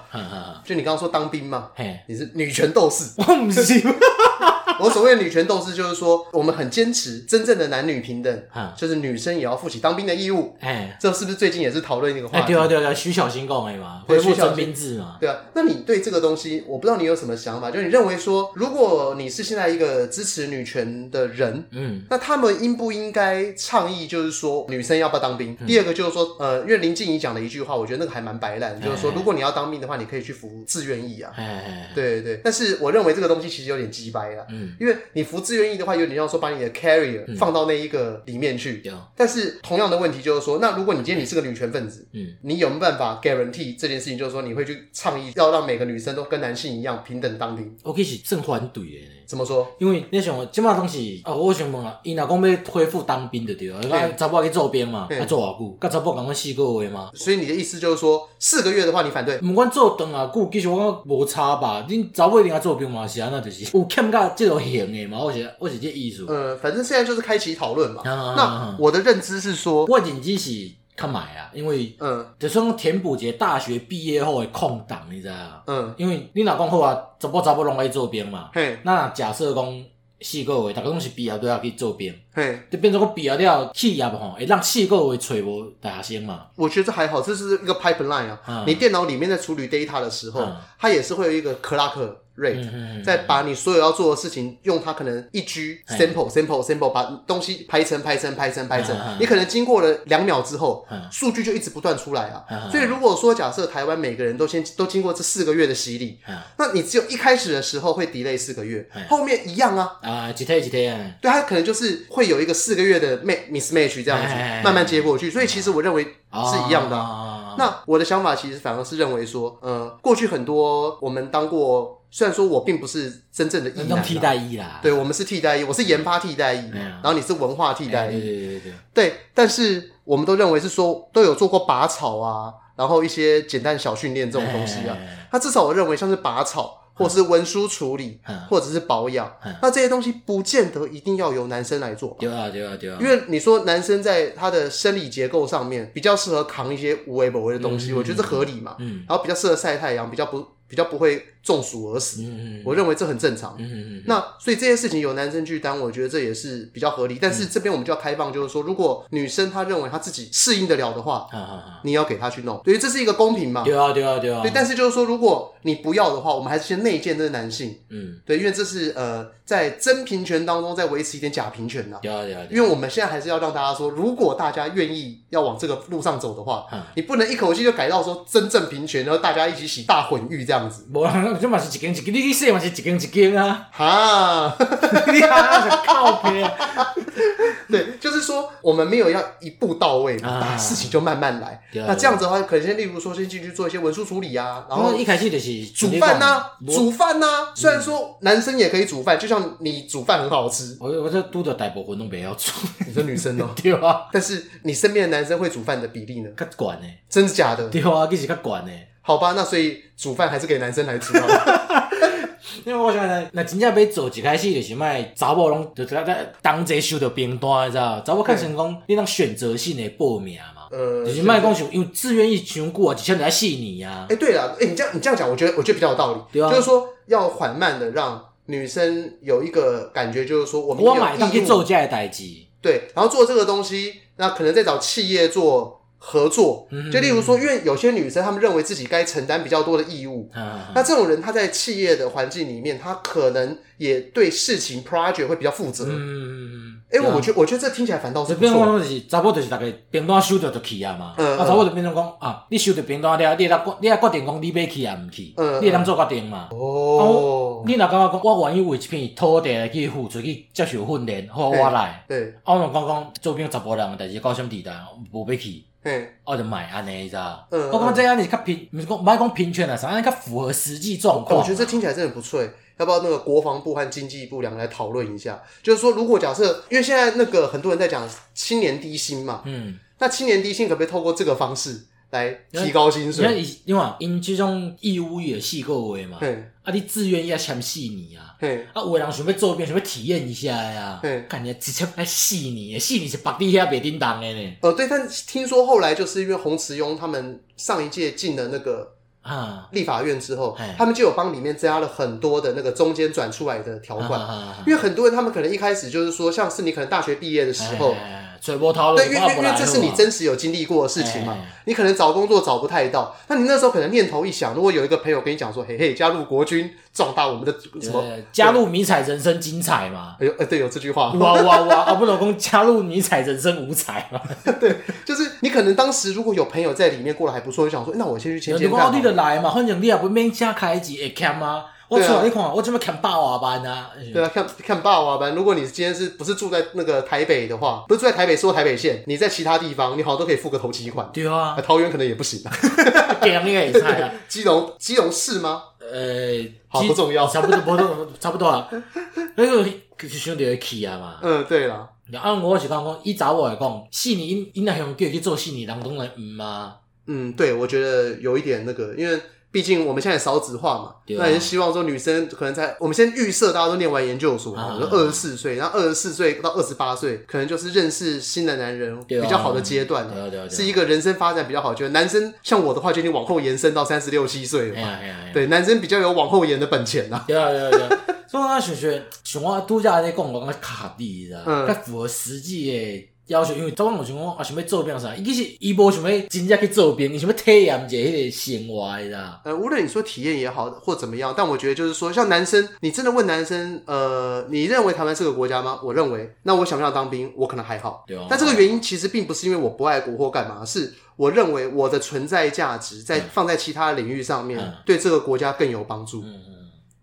就你刚刚说当兵嘛，你是女权斗士，我不是。我所谓的女权斗士，就是说我们很坚持真正的男女平等，就是女生也要负起当兵的义务。哎，这是不是最近也是讨论一个话题？
对啊，对啊，徐小新讲的嘛，恢复征兵制嘛。
对啊，那你对这个东西，我不知道你有什么想法？就是你认为说，如果你是现在一个支持女权的人，嗯，那他们应不应该倡议，就是说女生要不要当兵？第二个就是说，呃，因为林静怡讲了一句话，我觉得那个还蛮白烂，就是说，如果你要当兵的话，你可以去服自愿役啊。哎，对对对。但是我认为这个东西其实有点鸡掰啊。嗯，因为你服自愿役的话，有点像说把你的 carrier 放到那一个里面去。嗯、但是同样的问题就是说，那如果你今天你是个女权分子，嗯，你有没有办法 guarantee 这件事情？就是说，你会去倡议要让每个女生都跟男性一样平等当兵
？？OK，是正反对的。
怎么说？
因为你想，即马东西啊，我想问啊，伊若讲要恢复当兵的对啊，那查某去做兵嘛，要做偌久？甲查某共款四个月嘛。
所以你的意思就是说，四个月的话你反对？
不管做长啊久，其实我感觉无差吧。恁查某一定要做兵嘛？是安那就是有欠甲这种型的嘛？我是我是这意思。
呃，反正现在就是开启讨论嘛。那我的认知是说，
我认知是。看买啊，因为嗯，就算填补一个大学毕业后的空档，你知道嗯，因为你老公好啊，查甫查某拢爱做兵嘛。嘿，那假设讲四个月，大家拢是毕业都要去做兵，嘿，就变成讲毕业了企业吼，会让四个月找无大学生嘛。
我觉得这还好，这是一个 pipeline 啊。嗯、你电脑里面在处理 data 的时候，嗯、它也是会有一个 clock。rate 再把你所有要做的事情，用它可能一 G sample sample sample 把东西排成排成排成排成，你可能经过了两秒之后，数据就一直不断出来啊。所以如果说假设台湾每个人都先都经过这四个月的洗礼，那你只有一开始的时候会 delay 四个月，后面一样啊。
啊，几天几天？
对，它可能就是会有一个四个月的 mismatch 这样子慢慢接过去。所以其实我认为是一样的。那我的想法其实反而是认为说，呃，过去很多我们当过。虽然说我并不是真正的异男，
替代役啦，
对，我们是替代役，我是研发替代役，然后你是文化替代役，
对对对对，
对，但是我们都认为是说都有做过拔草啊，然后一些简单小训练这种东西啊，那至少我认为像是拔草，或是文书处理，或者是保养，那这些东西不见得一定要由男生来做，
对啊对啊对啊，
因为你说男生在他的生理结构上面比较适合扛一些无为不为的东西，我觉得这合理嘛，嗯，然后比较适合晒太阳，比较不。比较不会中暑而死，嗯嗯，我认为这很正常。嗯嗯，那所以这些事情由男生去担，我觉得这也是比较合理。但是这边我们就要开放，就是说，如果女生她认为她自己适应得了的话，你要给她去弄，对，这是一个公平嘛？
对啊，对啊，对啊。
对，但是就是说，如果你不要的话，我们还是先内建这个男性。嗯，对，因为这是呃，在真平权当中再维持一点假平权呐。对啊，对啊。因为我们现在还是要让大家说，如果大家愿意要往这个路上走的话，你不能一口气就改到说真正平权，然后大家一起洗大混浴这样子。
这嘛是一间一间，你去说嘛是一间一间啊！
哈，你哈是靠边。对，就是说我们没有要一步到位，把事情就慢慢来。那这样子的话，可能先例如说先进去做一些文书处理啊，然后
一开始就是
煮饭呐，煮饭呐。虽然说男生也可以煮饭，就像你煮饭很好吃。
我我这都的大部分都不要煮。
你说女生哦？
对啊。
但是你身边的男生会煮饭的比例呢？
较管呢？
真的假的？
对啊，其实较管呢。
好吧，那所以煮饭还是给男生来煮。
因为我想呢，那真正要做一开始就是卖查某拢就在在当街收到兵单，你知道？查某看成功你当选择性的报名嘛，呃，就是卖讲想因为自愿意穷过啊，几千人来吸你啊。
哎，对了，哎，你这样你这样讲，我觉得我觉得比较有道理，对啊，就是说要缓慢的让女生有一个感觉，就是说我们
我买当去做这的代志，
对，然后做这个东西，那可能再找企业做。合作，就例如说，因为有些女生她们认为自己该承担比较多的义务，那这种人她在企业的环境里面，她可能也对事情 project 会比较负责。嗯，哎，我觉得我觉得这听起来反倒是不错。
变就是查某就是大概兵单收到就去啊嘛，啊查某就变成讲啊，你收到兵单了，你来决你来决定讲你要去啊唔去，你会当做决定嘛。哦，你若感觉讲我愿意为一片土地来去付出去接受训练，好我来。对，啊我讲讲周边查甫人，但是高薪地带无要去。嗯，我就买安尼，你知道？嗯，我感觉这样你较平，不是讲，不是讲平权啊，啥，安尼较符合实际状况。
我觉得这听起来真的不错，要不要那个国防部和经济部两个来讨论一下？就是说，如果假设，因为现在那个很多人在讲青年低薪嘛，嗯，那青年低薪可不可以透过这个方式？来提高薪水，
因为因为因这种义务役的四个月嘛，啊，你自愿要签四年啊，啊，有的人想要做兵，想要体验一下呀，感觉直接来四年，四年是白底下白叮当的呢。
呃，对，但听说后来就是因为洪慈庸他们上一届进了那个啊。立法院之后，他们就有帮里面加了很多的那个中间转出来的条款，因为很多人他们可能一开始就是说，像是你可能大学毕业的时候。
水波涛
对，因为因为这是你真实有经历过的事情嘛，你可能找工作找不太到，那你那时候可能念头一想，如果有一个朋友跟你讲说，嘿嘿，加入国军，壮大我们的什么，
加入迷彩人生精彩嘛？
哎呦，哎对，有这句话，
哇哇哇，啊不老公加入迷彩人生五彩嘛？
对，就是你可能当时如果有朋友在里面过得还不错，就想说，那我先去签签看。
有你就来嘛，反正你也不免加开一集 account 啊。我出来你看，我准备看霸王班啊！
对啊，看看霸王班。如果你今天是不是住在那个台北的话，不是住在台北，说台北县，你在其他地方，你好像都可以付个头期款。
对啊，
桃园可能也不行 啊。
给应该也菜啊。
基隆，基隆市吗？
呃，
好不重要，
差不多，不多，差不多啊。那个就是兄弟会去啊嘛。
嗯，对啦。
按我是讲讲，以早我来讲，四年因因那样叫去做四年，人都来嗯吗？
嗯，对，我觉得有一点那个，因为。毕竟我们现在少子化嘛，啊、那也是希望说女生可能在我们先预设大家都念完研究所，就二十四岁，然后二十四岁到二十八岁，可能就是认识新的男人比较好的阶段，是一个人生发展比较好。觉得男生像我的话，就已经往后延伸到三十六七岁了嘛，对，男生比较有往后延的本钱呐。
对啊对啊对啊。所以我想说，像我度假在讲，我感觉较合理的，较符合实际的要求。因为早晚我想讲啊，想要做兵啥？伊其实伊无想要真正去做兵，伊想要体验一下迄个生活的。
呃，无论你说体验也好，或怎么样，但我觉得就是说，像男生，你真的问男生，呃，你认为台湾是个国家吗？我认为，那我想不想当兵？我可能还好。对啊。但这个原因其实并不是因为我不爱国或干嘛，是我认为我的存在价值在放在其他领域上面，对这个国家更有帮助。嗯。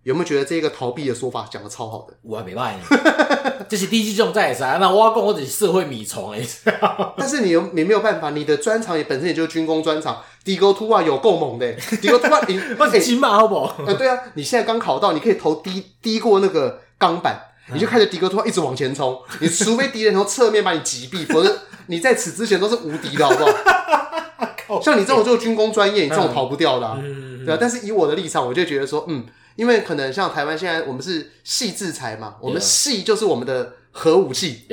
有没有觉得这个逃避的说法讲的超好的？
我还没卖你，这是低级重在啥？那我讲我只是社会米虫哎。
但是你有你没有办法，你的专长也本身也就是军工专长。迪沟突啊有够猛的，迪沟突啊你
我是金马好不好？
呃对啊，你现在刚考到，你可以投低低过那个钢板，你就开着迪沟突啊一直往前冲。你除非敌人从侧面把你击毙，否则你在此之前都是无敌的，好不好？像你这种就是军工专业，你这种逃不掉的，对啊。但是以我的立场，我就觉得说，嗯。因为可能像台湾现在我们是系制裁嘛，我们系就是我们的核武器，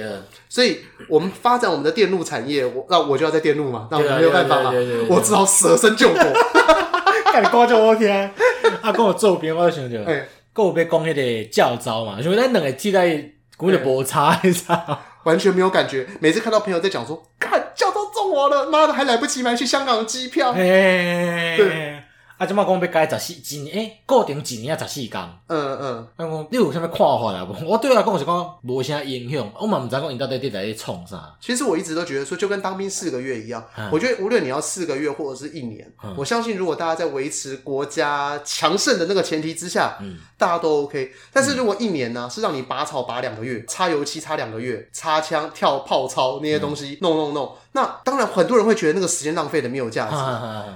所以我们发展我们的电路产业，我那我就要在电路嘛，那我没有办法嘛，我只好舍身救国。
看你讲就 OK 啊，啊跟我做兵我就想着，哎，跟我被讲迄个教招嘛，因为咱两个替代根本就无差，你知道
完全没有感觉。每次看到朋友在讲说，看教招中我了，妈的还来不及买去香港的机票，对。
啊，即马讲要改十四，一年诶，固定一年啊十四天。嗯嗯。啊，讲你有啥物看法啊？无，我对我来讲是讲无啥影响。我嘛毋知讲因到底伫在咧创啥。
其实我一直都觉得说，就跟当兵四个月一样。嗯、我觉得无论你要四个月或者是一年，嗯、我相信如果大家在维持国家强盛的那个前提之下，嗯，大家都 OK。但是如果一年呢，是让你拔草拔两个月，擦油漆擦两个月，擦枪跳炮操那些东西弄弄弄。那当然，很多人会觉得那个时间浪费的没有价值，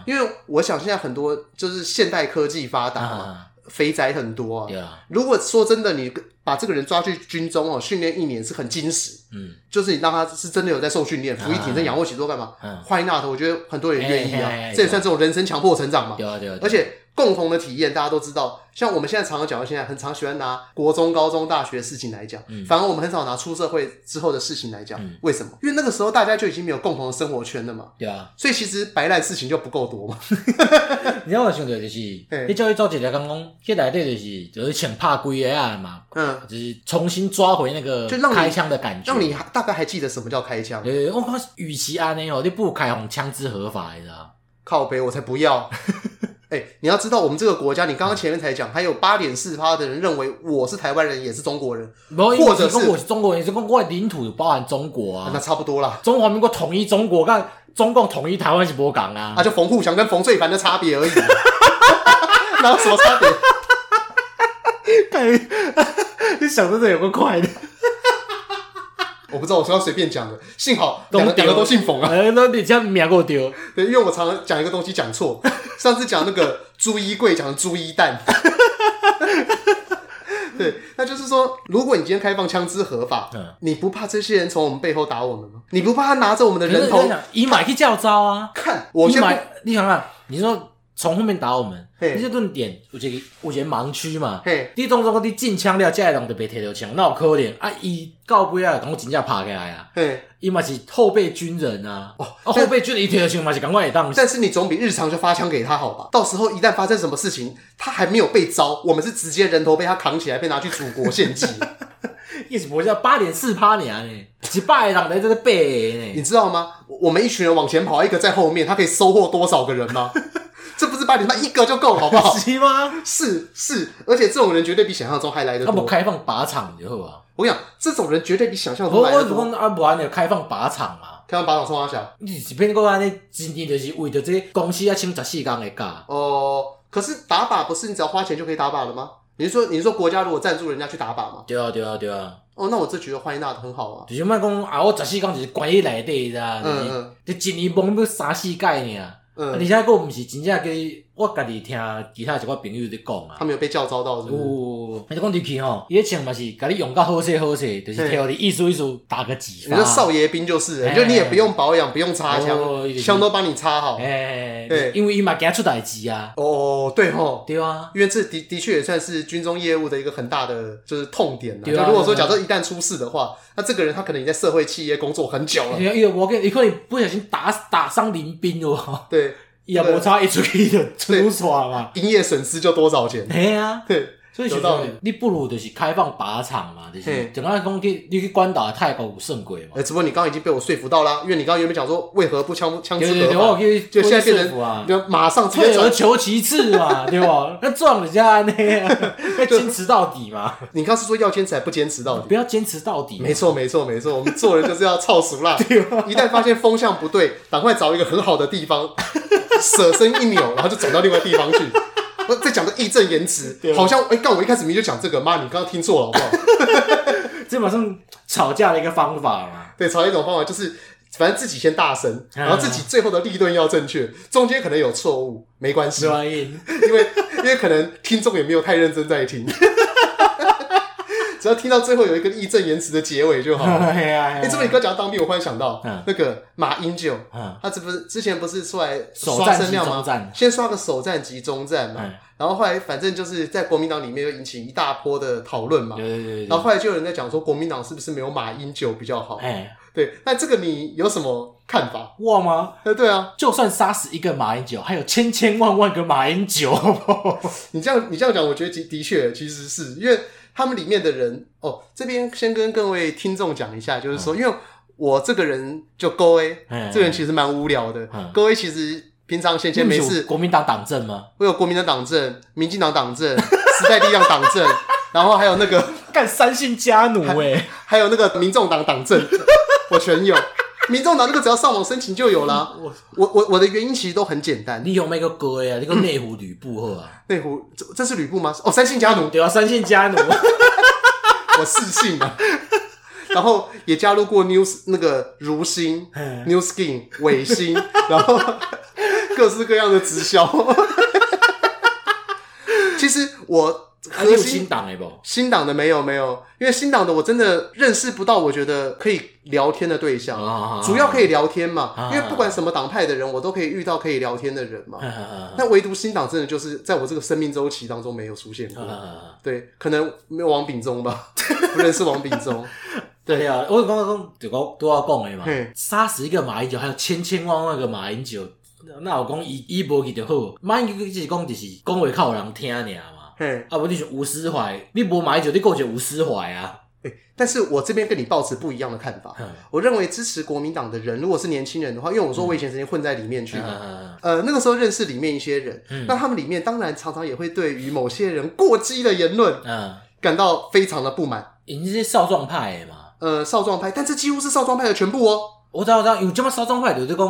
因为我想现在很多就是现代科技发达嘛，肥宅很多啊。如果说真的，你把这个人抓去军中哦，训练一年是很精实，嗯，就是你让他是真的有在受训练，伏地挺身、仰卧起坐干嘛？Why not？我觉得很多人愿意啊，这也算这种人生强迫成长嘛。对啊，对啊而且。共同的体验，大家都知道。像我们现在常常讲到，现在很常喜欢拿国中、高中、大学的事情来讲，嗯、反而我们很少拿出社会之后的事情来讲。嗯、为什么？因为那个时候大家就已经没有共同的生活圈了嘛。对啊。所以其实白烂事情就不够多嘛。
你知道我想到就是，你叫伊做一个刚刚，迄内底就是就是请怕鬼的啊嘛。嗯。就是重新抓回那个就让开枪的感觉，
让你大概还记得什么叫开枪。
对，我讲与其安尼哦，你不如开红枪支合法，你知道？
靠北，我才不要。哎、欸，你要知道，我们这个国家，你刚刚前面才讲，还有八点四趴的人认为我是台湾人，也是中国人，或者是我是中国人，也是讲我的领土包含中国啊，那差不多啦。
中华民国统一中国，看中共统一台湾是不港啊，
啊，就冯沪祥跟冯淬帆的差别而已，哪有什么差别？
你想的这有个快的。
我不知道，我随便讲的。幸好两个两个都姓冯啊。
那你这样秒给我丢。
对，因为我常常讲一个东西讲错。上次讲那个 朱一贵，讲朱一蛋。对，那就是说，如果你今天开放枪支合法，你不怕这些人从我们背后打我们吗？你不怕他拿着我们的人头？
以买去叫招啊！
看，我先买。
你想看，你说。从后面打我们，你这顿点有一个有一个盲区嘛？你当作讲你进枪了，这个人就被提到枪，那有可能啊？伊到尾啊，讲真正爬起来啊！伊嘛是后备军人啊！哦，后备军人一提到枪嘛是赶快也当。
但是你总比日常就发枪给他好吧？到时候一旦发生什么事情，他还没有被招，我们是直接人头被他扛起来，被拿去祖国献祭。
意思不叫八点四趴你啊呢？几百人在这背呢？
你知道吗？我们一群人往前跑，一个在后面，他可以收获多少个人吗？这不是八点半一个就够，好不好？
是吗？
是是，而且这种人绝对比想象中还来得多。
他们开放靶场以后啊，
我跟你讲，这种人绝对比想象中来得多。
我我阿不然你开放靶场嘛？
开放靶场冲阿小，
你是偏过安尼，今天就是为着这公司要请十四天的假。
哦，可是打靶不是你只要花钱就可以打靶了吗？你是说你是说国家如果赞助人家去打靶吗？
对啊对啊对啊。
哦，那我这觉得欢迎那很好啊。
就是莫讲啊，我十四天就是关喺内底的，嗯嗯，就一年忙要三四届呢。嗯，而且佫毋是真正给我家己听其他一个朋友在讲啊，
他们有被教招到是不是？
哦，还是讲入去吼，伊个枪嘛是甲你用到好势好势，就是挑你意思意思打个几发。
你说少爷兵就是，就你也不用保养，不用擦枪，枪都帮你擦好。哎，
对，因为伊嘛惊出代志啊。
哦，对吼，
对啊，
因为这的的确也算是军中业务的一个很大的就是痛点了。就如果说假设一旦出事的话，那这个人他可能已经在社会企业工作很久了。
因为我跟你可能不小心打打伤林兵哦。
对。
也无差一出去就出耍嘛，
营业损失就多少钱？
对啊，
对，
所以其实你不如就是开放靶场嘛，就是就刚才讲去你去关岛的泰国有胜鬼嘛。
哎，只不过你刚刚已经被我说服到了，因为你刚刚原本讲说为何不枪枪支合法，就现在变成就马上
退而求其次嘛，对吧？那撞人家那样，要坚持到底嘛。
你刚是说要坚持还不坚持到底？
不要坚持到底。
没错，没错，没错。我们做人就是要操熟啦，一旦发现风向不对，赶快找一个很好的地方，舍身一扭，然后就走到另外地方去。我 在讲的义正言辞，好像哎，刚、欸、我一开始明明就讲这个，妈，你刚刚听错了，好不好？
这马上吵架的一个方法嘛。
对，吵架一种方法就是，反正自己先大声，然后自己最后的立论要正确，中间可能有错误，没关系，因为因为可能听众也没有太认真在听。只要听到最后有一个义正言辞的结尾就好 了。哎，这么你刚讲到当兵，我忽然想到，那个马英九，他这不是之前不是出来刷声量吗？先刷个首战集中战嘛，然后后来反正就是在国民党里面又引起一大波的讨论嘛。然后后来就有人在讲说，国民党是不是没有马英九比较好？哎，对，那这个你有什么看法？
哇吗？
哎，对啊，
就算杀死一个马英九，还有千千万万个马英九。
你这样你这样讲，我觉得的的确其实是因为。他们里面的人哦，这边先跟各位听众讲一下，就是说，因为我这个人就高 A，这个人其实蛮无聊的。高 A 其实平常闲闲没事，
国民党党政吗？
我有国民党党政、民进党党政、时代力量党政，然后还有那个
干三姓家奴哎，
还有那个民众党党政，我全有。民众党那个只要上网申请就有啦。我我我我的原因其实都很简单。
你有没有个哥呀？你个内湖吕布呵啊？
内湖这这是吕布吗？哦，三姓家奴
对啊，三姓家奴。
我四姓啊，然后也加入过 News 那个如新 New Skin 伟新，然后各式各样的直销。其实我。
还有新党的不？
新党的没有没有，因为新党的我真的认识不到，我觉得可以聊天的对象，主要可以聊天嘛。因为不管什么党派的人，我都可以遇到可以聊天的人嘛。但唯独新党真的就是在我这个生命周期当中没有出现过。对，可能没有王炳忠吧，不认识王炳忠。
对呀，我刚刚讲就讲都要讲的嘛，杀死一个马英九，还有千千万万个马英九，那我讲伊伊无去就好，马英九就是讲就是讲话靠有人听尔嘛。嘿，啊不，你是吴思怀，你不买酒，你够就吴思怀啊。
欸，但是我这边跟你抱持不一样的看法。我认为支持国民党的人，如果是年轻人的话，因为我说我以前曾经混在里面去嘛，呃，那个时候认识里面一些人，那他们里面当然常常也会对于某些人过激的言论，嗯，感到非常的不满。
你这些少壮派嘛，
呃，少壮派，但这几乎是少壮派的全部哦。
我知道，我知道，有这么少壮派的这个。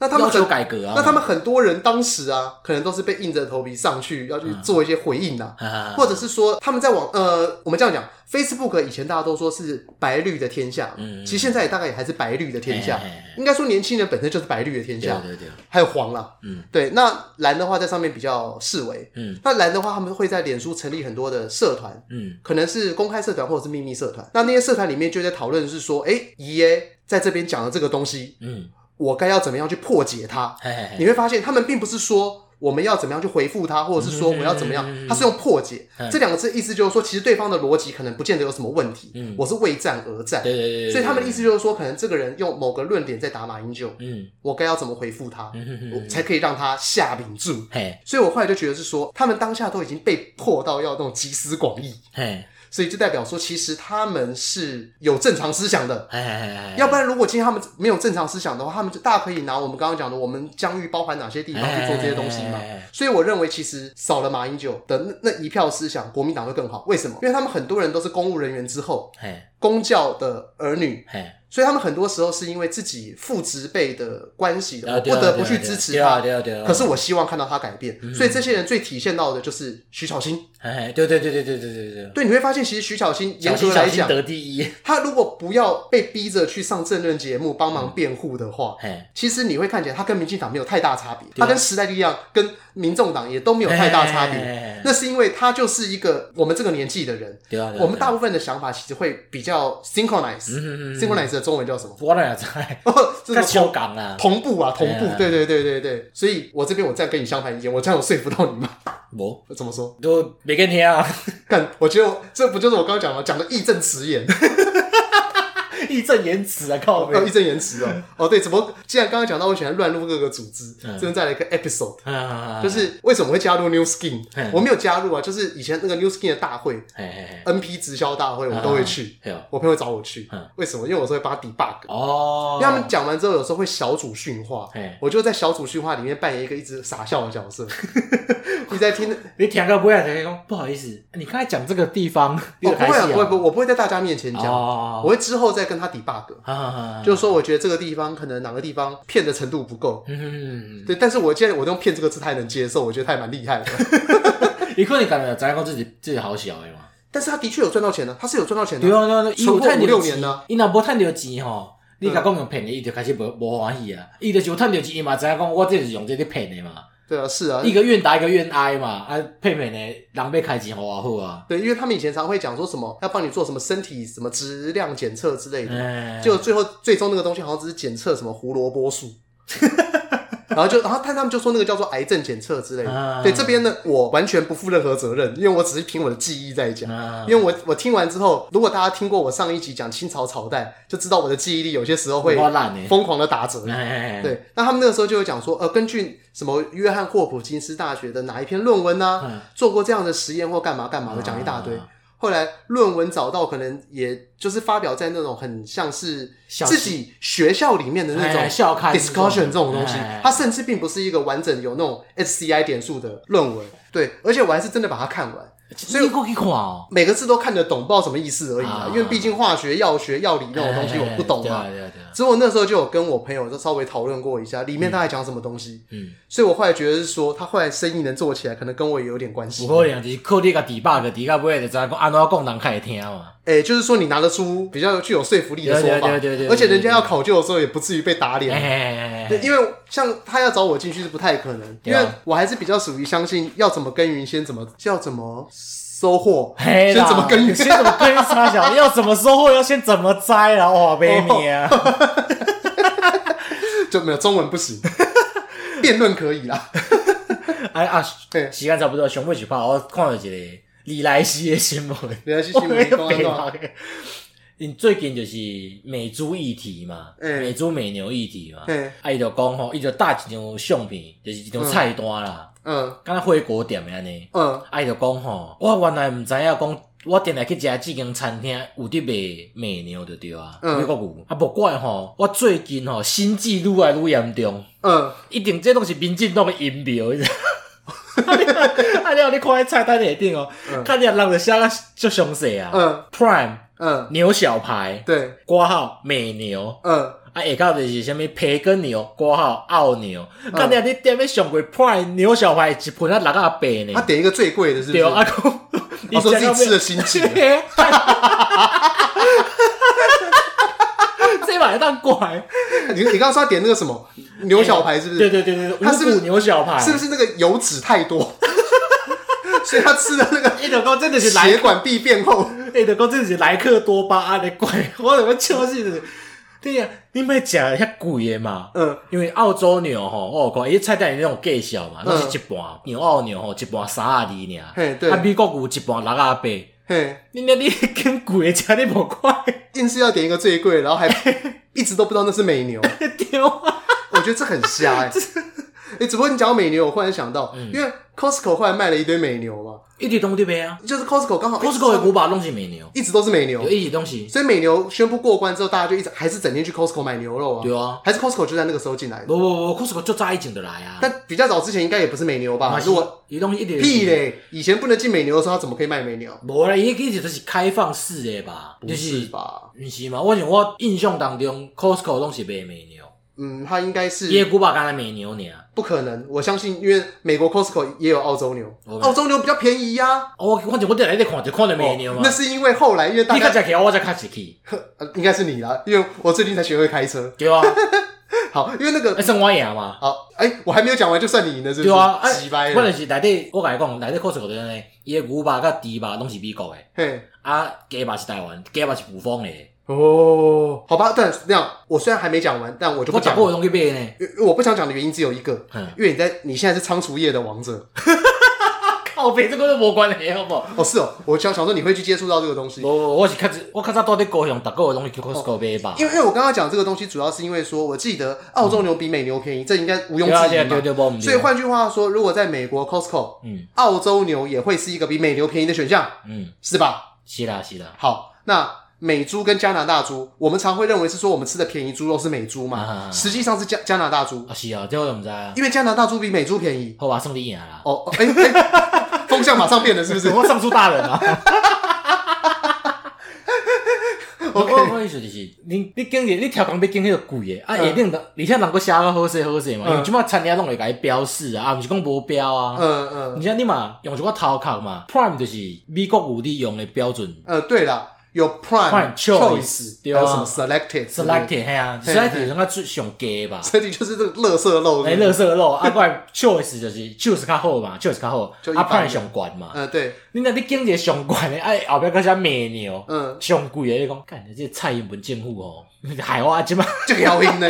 那他们
很改革啊，
那他们很多人当时啊，可能都是被硬着头皮上去要去做一些回应呐，或者是说他们在网呃，我们这样讲，Facebook 以前大家都说是白绿的天下，嗯其实现在也大概也还是白绿的天下，应该说年轻人本身就是白绿的天下，对对对，还有黄啦，嗯，对，那蓝的话在上面比较式微，嗯，那蓝的话他们会在脸书成立很多的社团，嗯，可能是公开社团或者是秘密社团，那那些社团里面就在讨论是说，哎，姨耶在这边讲的这个东西，嗯。我该要怎么样去破解它？嘿嘿嘿，你会发现，他们并不是说我们要怎么样去回复他，或者是说我要怎么样，他是用破解这两个字，意思就是说，其实对方的逻辑可能不见得有什么问题。嗯，我是为战而战。对对对对。所以他们的意思就是说，可能这个人用某个论点在打马英九。嗯，我该要怎么回复他，我才可以让他下秉住？嘿，所以我后来就觉得是说，他们当下都已经被迫到要那种集思广益。嘿。所以就代表说，其实他们是有正常思想的。要不然，如果今天他们没有正常思想的话，他们就大可以拿我们刚刚讲的，我们疆域包含哪些地方去做这些东西嘛。所以我认为，其实少了马英九的那那一票思想，国民党会更好。为什么？因为他们很多人都是公务人员之后，公教的儿女。所以他们很多时候是因为自己父职辈的关系，我不得不去支持他。可是我希望看到他改变。所以这些人最体现到的就是徐巧芯。
哎，对对对对对对对对。
对，你会发现其实徐巧芯严格来讲得第一。他如果不要被逼着去上政论节目帮忙辩护的话，其实你会看起来他跟民进党没有太大差别，他跟时代力量跟民众党也都没有太大差别。那是因为他就是一个我们这个年纪的人，我们大部分的想法其实会比较 synchronize，synchronize。中文叫什么？
我哪在？
这是修港啊，同步啊，同步。对对对对对，所以我这边我这样跟你相反意见，我这样有说服到你吗？
我
怎么说？
就没跟听啊。
看，我觉得这不就是我刚刚讲的，讲的义正辞严。
义正言辞啊，靠！
要义正言辞哦。哦，对，怎么？既然刚刚讲到我喜欢乱入各个组织，这边再来一个 episode，就是为什么会加入 New Skin？我没有加入啊，就是以前那个 New Skin 的大会，NP 直销大会，我都会去。我朋友找我去，为什么？因为我是会帮他 debug。哦。因为他们讲完之后，有时候会小组训话，我就在小组训话里面扮演一个一直傻笑的角色。你在听？
你听个不要听讲，不好意思，你刚才讲这个地方，我
不会不会不，我不会在大家面前讲，我会之后再跟他 debug，就是说我觉得这个地方可能哪个地方骗的程度不够，嗯，对，但是我现在我用骗这个字他还能接受，我觉得他还蛮厉害的。
你可能感觉咱讲自己自己好小的嘛，
但是他的确有赚到钱呢，他是有赚到钱的，
对啊对啊，
存货五六年呢，
伊若无赚到钱吼，你甲讲用骗的，伊就开始无无欢喜啊，伊就是有赚到钱，伊嘛知影讲我这是用这个骗的嘛。
对啊，是啊，
一个愿打一个愿挨嘛，啊，佩佩呢，狼狈开钱好啊好啊。
对，因为他们以前常会讲说什么要帮你做什么身体什么质量检测之类的，就最后最终那个东西好像只是检测什么胡萝卜素。然后就，然后他他们就说那个叫做癌症检测之类的。啊、对这边呢，我完全不负任何责任，因为我只是凭我的记忆在讲。啊、因为我我听完之后，如果大家听过我上一集讲清朝朝代，就知道我的记忆力有些时候会疯狂的打折。对，那他们那个时候就有讲说，呃，根据什么约翰霍普金斯大学的哪一篇论文呢、做过这样的实验或干嘛干嘛的，讲一大堆。啊后来论文找到，可能也就是发表在那种很像是自己学校里面的那种 discussion 这种东西，它甚至并不是一个完整有那种 SCI 点数的论文。对，而且我还是真的把它看完。所以每个字都看得懂，不知道什么意思而已啊。因为毕竟化学、药学、药理那种东西我不懂嘛。对对对。之后那时候就有跟我朋友就稍微讨论过一下，里面他还讲什么东西。嗯。所以我后来觉得是说，他后来生意能做起来，可能跟我也有点关系。
不可能，就是靠你个 debug，底下不会就知道讲安怎讲人开听嘛。
诶，就是说你拿得出比较具有说服力的说法，对对对。而且人家要考究的时候，也不至于被打脸。对，因为像他要找我进去是不太可能，因为我还是比较属于相信要怎么耕耘，先怎么要怎么。收获，先怎么耕耘？
先怎么耕耘？啥 小要怎么收获？要先怎么摘？然后哇，别你啊！
就没有中文不行，辩论可以啦。
哎啊，对，时间差不多，上尾一趴，我看到一个李来希的新闻，
李来希新闻。
因最近就是美猪议题嘛，美猪美牛议题嘛，啊，伊就讲吼，伊就搭一张相片，就是一张菜单啦。嗯，敢若火锅店的安尼，嗯，啊，伊就讲吼，我原来毋知影讲，我定来去食即间餐厅有伫卖美牛的对啊，美国牛，啊，无怪吼，我最近吼心悸愈来愈严重，嗯，一定这拢是民进党的阴谋？啊，你啊，你看迄菜单内顶哦，看你人就写啊足详细啊，嗯，Prime，嗯，牛小排，对，括号美牛，嗯。啊，下口就是啥物培根牛，括号澳牛。看你你点咩上过 Prime 牛小排一盘啊六啊八呢？
他点一个最贵的，是不是？对啊，你说自己吃的心情。
这把一当怪。
你你刚刚说他点那个什么牛小排，是不是？
对对对对，他是牛小排，
是不是那个油脂太多？所以他吃的那个，
一德哥真的是
血管壁变厚。
一德哥真的是莱克多巴胺的怪，我怎么笑死的？对呀，你买食遐贵的嘛？嗯，因为澳洲牛吼，我讲伊菜单里那种介绍嘛，拢是一半牛澳牛吼，一半三啊二尔。嘿，对。啊，美国牛一半六啊八。嘿，你那你更贵的吃你无快，
硬是要点一个最贵，然后还 一直都不知道那是美牛。丢啊！我觉得这很瞎哎。哎，只不过你讲到美牛，我忽然想到，因为 Costco 后来卖了一堆美牛嘛。
一堆东西呗啊，
就是 Costco 刚好
，Costco 的古巴东西美牛，
一直都是美牛，
一直东西。
所以美牛宣布过关之后，大家就一直还是整天去 Costco 买牛肉啊。对啊，还是 Costco 就在那个时候进来的。
不不不，Costco 就早以前就来啊。
但比较早之前应该也不是美牛吧？如果
伊东西一点
屁嘞，以前不能进美牛的时候，他怎么可以卖美牛？
无啦，伊一直都是开放式的吧？
不是吧？
不是嘛？我想我印象当中，Costco 东西卖美牛。
嗯，它应该是。
耶古巴刚才美牛呢？
不可能，我相信，因为美国 Costco 也有澳洲牛，澳洲牛比较便宜呀。哦，
反正我在那里看就看到美牛嘛。
那是因为后来因为大家。
你开车，我再开车去。
应该是你啦，因为我最近才学会开车。
对啊。
好，因为那个。
那算我赢嘛？
好，哎，我还没有讲完，就算你赢了，是不是？对啊。失败。
可能是内底，我跟你讲，内底 Costco 的呢，伊个牛肉甲猪肉拢是美国的。嘿。啊，鸡肉是台湾，鸡肉是古风的。
哦，好吧，但那样，我虽然还没讲完，但我就不讲。
我讲过东西
我不想讲的原因只有一个，因为你在你现在是仓储业的王者。
靠北，这个都无关系，好不好？
哦，是哦，我想想说你会去接触到这个东西。
我我是开始，我开始到底高雄，大个的东西去 Costco 买吧。
因为因为我刚刚讲这个东西，主要是因为说，我记得澳洲牛比美牛便宜，这应该毋庸置疑嘛。所以换句话说，如果在美国 Costco，嗯，澳洲牛也会是一个比美牛便宜的选项，嗯，是吧？
是啦，是啦。
好，那。美猪跟加拿大猪，我们常会认为是说我们吃的便宜猪肉是美猪嘛？实际上是加加拿大猪。
啊，是啊，这我怎么知啊？
因为加拿大猪比美猪便宜。
好吧，送你赢了。
哦，哎哎，风向马上变了，是不是？
我上诉大人啊！我我意思就是，你你经济你挑工要经迄个贵的，啊，一定的，而且人个写个好势好势嘛，因为即马餐厅拢会甲伊标示啊，啊，毋是讲无标啊。嗯嗯。而且你嘛用一个头壳嘛，Prime 就是美国有利用的标准。
呃，对啦。有 Prime Choice，还有什么 Selected，Selected，
嘿啊，Selected 应该最上低吧
？Selected 就是这个乐色肉，
哎，乐色肉啊，不然 Choice 就是 Choice 较好嘛，Choice 较好，啊 Prime 上管嘛。
嗯，对。
你那你经济上悬的，哎，后壁搁写美牛，嗯，上贵的，你讲，干你这蔡英文政府哦。海蛙鸡嘛，
这个要命呢，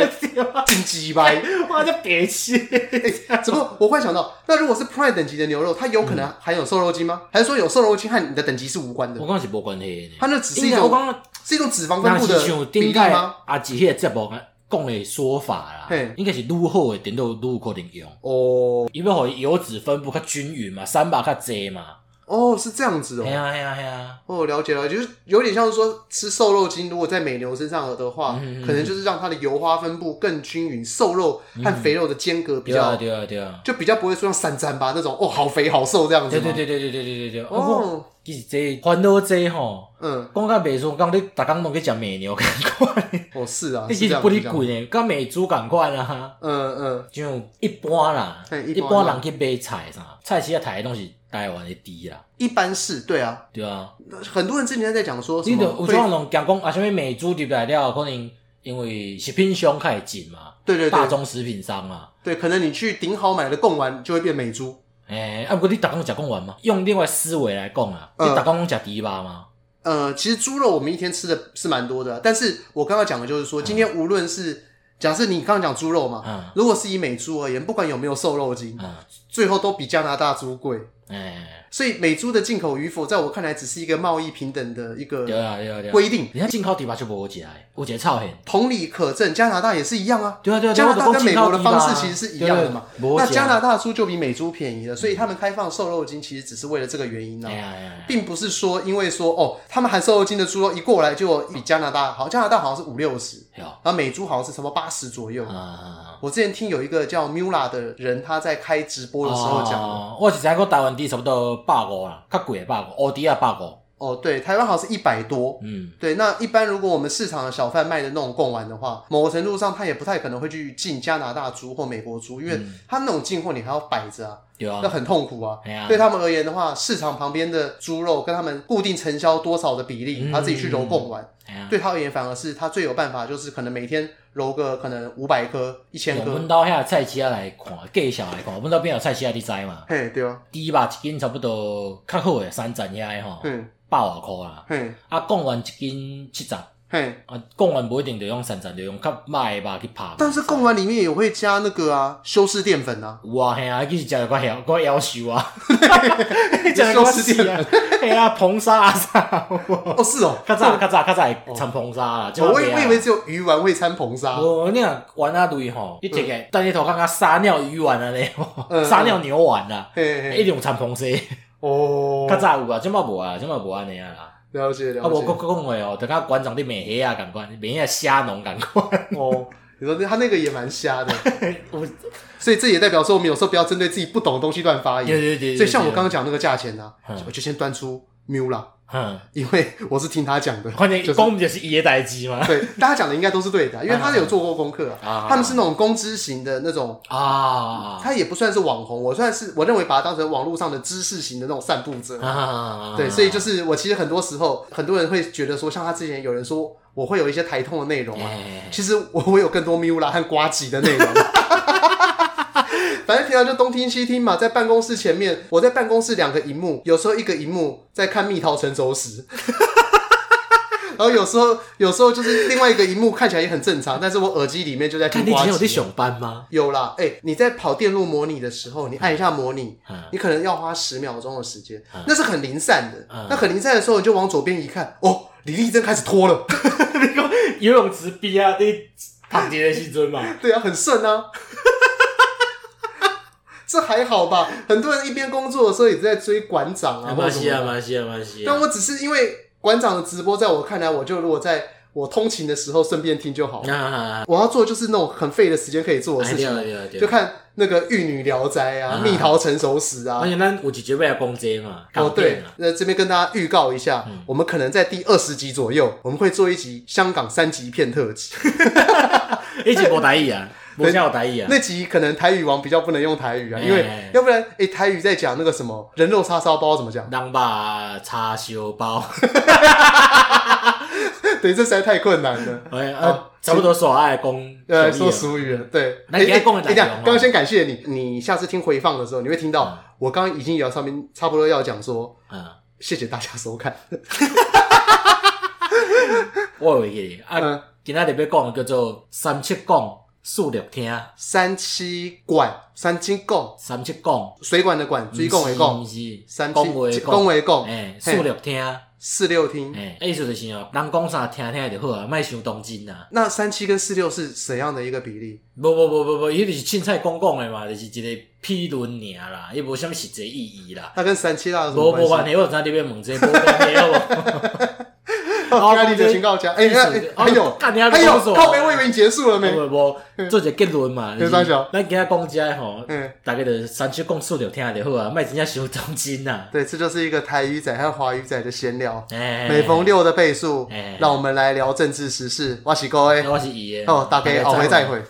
真鸡掰！
哇，这别气！
怎么？我忽然想到，那如果是 Prime 等级的牛肉，它有可能含有瘦肉精吗？还是说有瘦肉精和你的等级是无关的？
我讲是无关系，
它那只是一种，是一种脂肪分布的比例吗？
啊，只迄个节目讲的说法啦，应该是愈好的点都愈可能用哦，因为互油脂分布较均匀嘛，三百较济嘛。
哦，是这样子哦。
哎呀哎呀哎呀！
哦，了解了，就是有点像是说吃瘦肉精，如果在美牛身上的话，可能就是让它的油花分布更均匀，瘦肉和肥肉的间隔比较，对啊对啊，就比较不会说像三餐吧那种哦，好肥好瘦这样子。
对对对对对对对对对。哦，其实这烦恼这吼，嗯，讲到美猪，讲你大家拢去食美牛，赶快。
哦，是啊，
你其实不离贵呢，跟美猪赶快啦。嗯嗯，就一般啦，一般人去买菜啥，菜市啊台的东西。台湾的低啦，
一般是对啊，
对啊，
很多人之前在讲说，
你有种人讲讲啊，什么美猪入来了，可能因为食品商开紧嘛，
对对对，
大宗食品商嘛，
对，可能你去顶好买的贡丸就会变美猪，
哎，啊不过你打工讲贡丸吗？用另外思维来讲啊，你打工讲迪吧吗？
呃，其实猪肉我们一天吃的是蛮多的，但是我刚刚讲的就是说，今天无论是假设你刚刚讲猪肉嘛，嗯，如果是以美猪而言，不管有没有瘦肉精，嗯，最后都比加拿大猪贵。哎，所以美猪的进口与否，在我看来，只是一个贸易平等的一个规定。
你看进口迪巴就不会起来，我觉得超狠。
同理可证，加拿大也是一样啊。
对啊对啊，
加拿大跟美国的方式其实是一样的嘛。那加拿大猪就比美猪便宜了，所以他们开放瘦肉精，其实只是为了这个原因呢，并不是说因为说哦，他们含瘦肉精的猪肉一过来就比加拿大好，加拿大好像是五六十，然后美猪好像是差不多八十左右。我之前听有一个叫 Mula 的人，他在开直播的时候讲，
我是在讲台湾地差不多百五啦，较贵的百五，奥迪也百五。
哦，对，台湾好像是一百多。嗯，对，那一般如果我们市场的小贩卖的那种贡丸的话，某个程度上他也不太可能会去进加拿大猪或美国猪，因为他那种进货你还要摆着啊，对啊，那很痛苦啊。对他们而言的话，市场旁边的猪肉跟他们固定承销多少的比例，他自己去揉贡丸，对他而言反而是他最有办法，就是可能每天揉个可能五百颗、一千颗。
我们到遐菜市仔来看，介绍来看，我们到边有菜市仔你知嘛？
嘿，对啊，
猪肉一斤差不多较好诶，三层遐吼。嗯。百啦，嘿，啊，讲完一斤七十，嘿，啊，贡丸不一定得用散散，得用较歹吧去拍。
但是贡丸里面也会加那个啊，修饰淀粉啊。
有啊，嘿啊，其实食个要个夭寿啊，食个淀粉，嘿啊，硼砂啊啥。
哦，是哦，
较早较早较早会掺硼砂啦。
我我以为只有鱼丸会掺硼砂。
哦，你看丸仔类吼，你一个等你头看看撒尿鱼丸啊嘞，撒尿牛丸啊，一定有掺硼砂。哦，较早有啊，即摆无啊，即摆无安尼啊啦。
了解了解。啊，
我刚刚讲话哦，等下馆长的美黑啊，感官美黑虾农感官。
哦，你说他那个也蛮瞎的。我所以这也代表说，我们有时候不要针对自己不懂的东西乱发言。对对对。所以像我刚刚讲那个价钱呢，我就先端出 Miula。嗯，因为我是听他讲的，
关键公就是一夜待机嘛。
对，大家讲的应该都是对的，因为他有做过功课啊。他们是那种公知型的那种啊，他也不算是网红，我算是我认为把他当成网络上的知识型的那种散布者。对，所以就是我其实很多时候很多人会觉得说，像他之前有人说我会有一些台痛的内容啊，其实我我有更多 Miula 和瓜吉的内容。反正平常就东听西听嘛，在办公室前面，我在办公室两个荧幕，有时候一个荧幕在看《蜜桃成熟时》，然后有时候有时候就是另外一个荧幕看起来也很正常，但是我耳机里面就在听。
你以前有在上班吗？
有啦，哎、欸，你在跑电路模拟的时候，你按一下模拟，嗯、你可能要花十秒钟的时间，嗯、那是很零散的。嗯、那很零散的时候，你就往左边一看，哦，李丽珍开始脱了。
你讲游泳池边啊，你躺杰的西尊嘛？
对啊，很顺啊。这还好吧？很多人一边工作的时候也在追馆长啊，
啊，啊。
但我只是因为馆长的直播，在我看来，我就如果在我通勤的时候顺便听就好了。啊、我要做就是那种很费的时间可以做的事情，就看那个《玉女聊斋》啊，《蜜桃成熟时》啊。
而且咱有几集要攻击嘛？
哦，对，那这边跟大家预告一下，嗯、我们可能在第二十集左右，我们会做一集香港三级片特辑。
一集播台语啊。不像有台语啊，
那集可能台语王比较不能用台语啊，因为要不然，哎，台语在讲那个什么人肉叉烧包怎么讲？
人肉叉烧包，
对，这实在太困难了。
哎，差不多说爱公，
呃，说俗语了。对，哎，哎，这样，刚刚先感谢你，你下次听回放的时候，你会听到我刚刚已经有上面差不多要讲说，嗯，谢谢大家收看。
我以为啊，今天特别讲叫做三七讲。数六听
三七管三七贡
三七贡
水管的管水贡为贡三七贡为贡
哎四六听
四六听
哎意思就是哦人讲啥听听就好啊卖伤动真啊
那三七跟四六是怎样的一个比例？
不不不不不，伊就是凊彩讲讲的嘛，就是一个批论尔啦，伊无啥物实际意义啦。
那跟三七那有什么关系？
无无关系，我知你要问这个无关系好无？
好，压力的情告家。哎，还有，还有，靠北，我以为你结束了
没？做一个结论嘛。咱今仔讲遮吼，大概就三七共数就听就好啊，卖真正收中金呐。
对，这就是一个台语仔和华语仔的闲聊。每逢六的倍数，让我们来聊政治时事。我是高 A，
我是伊。
哦，大概好回再会。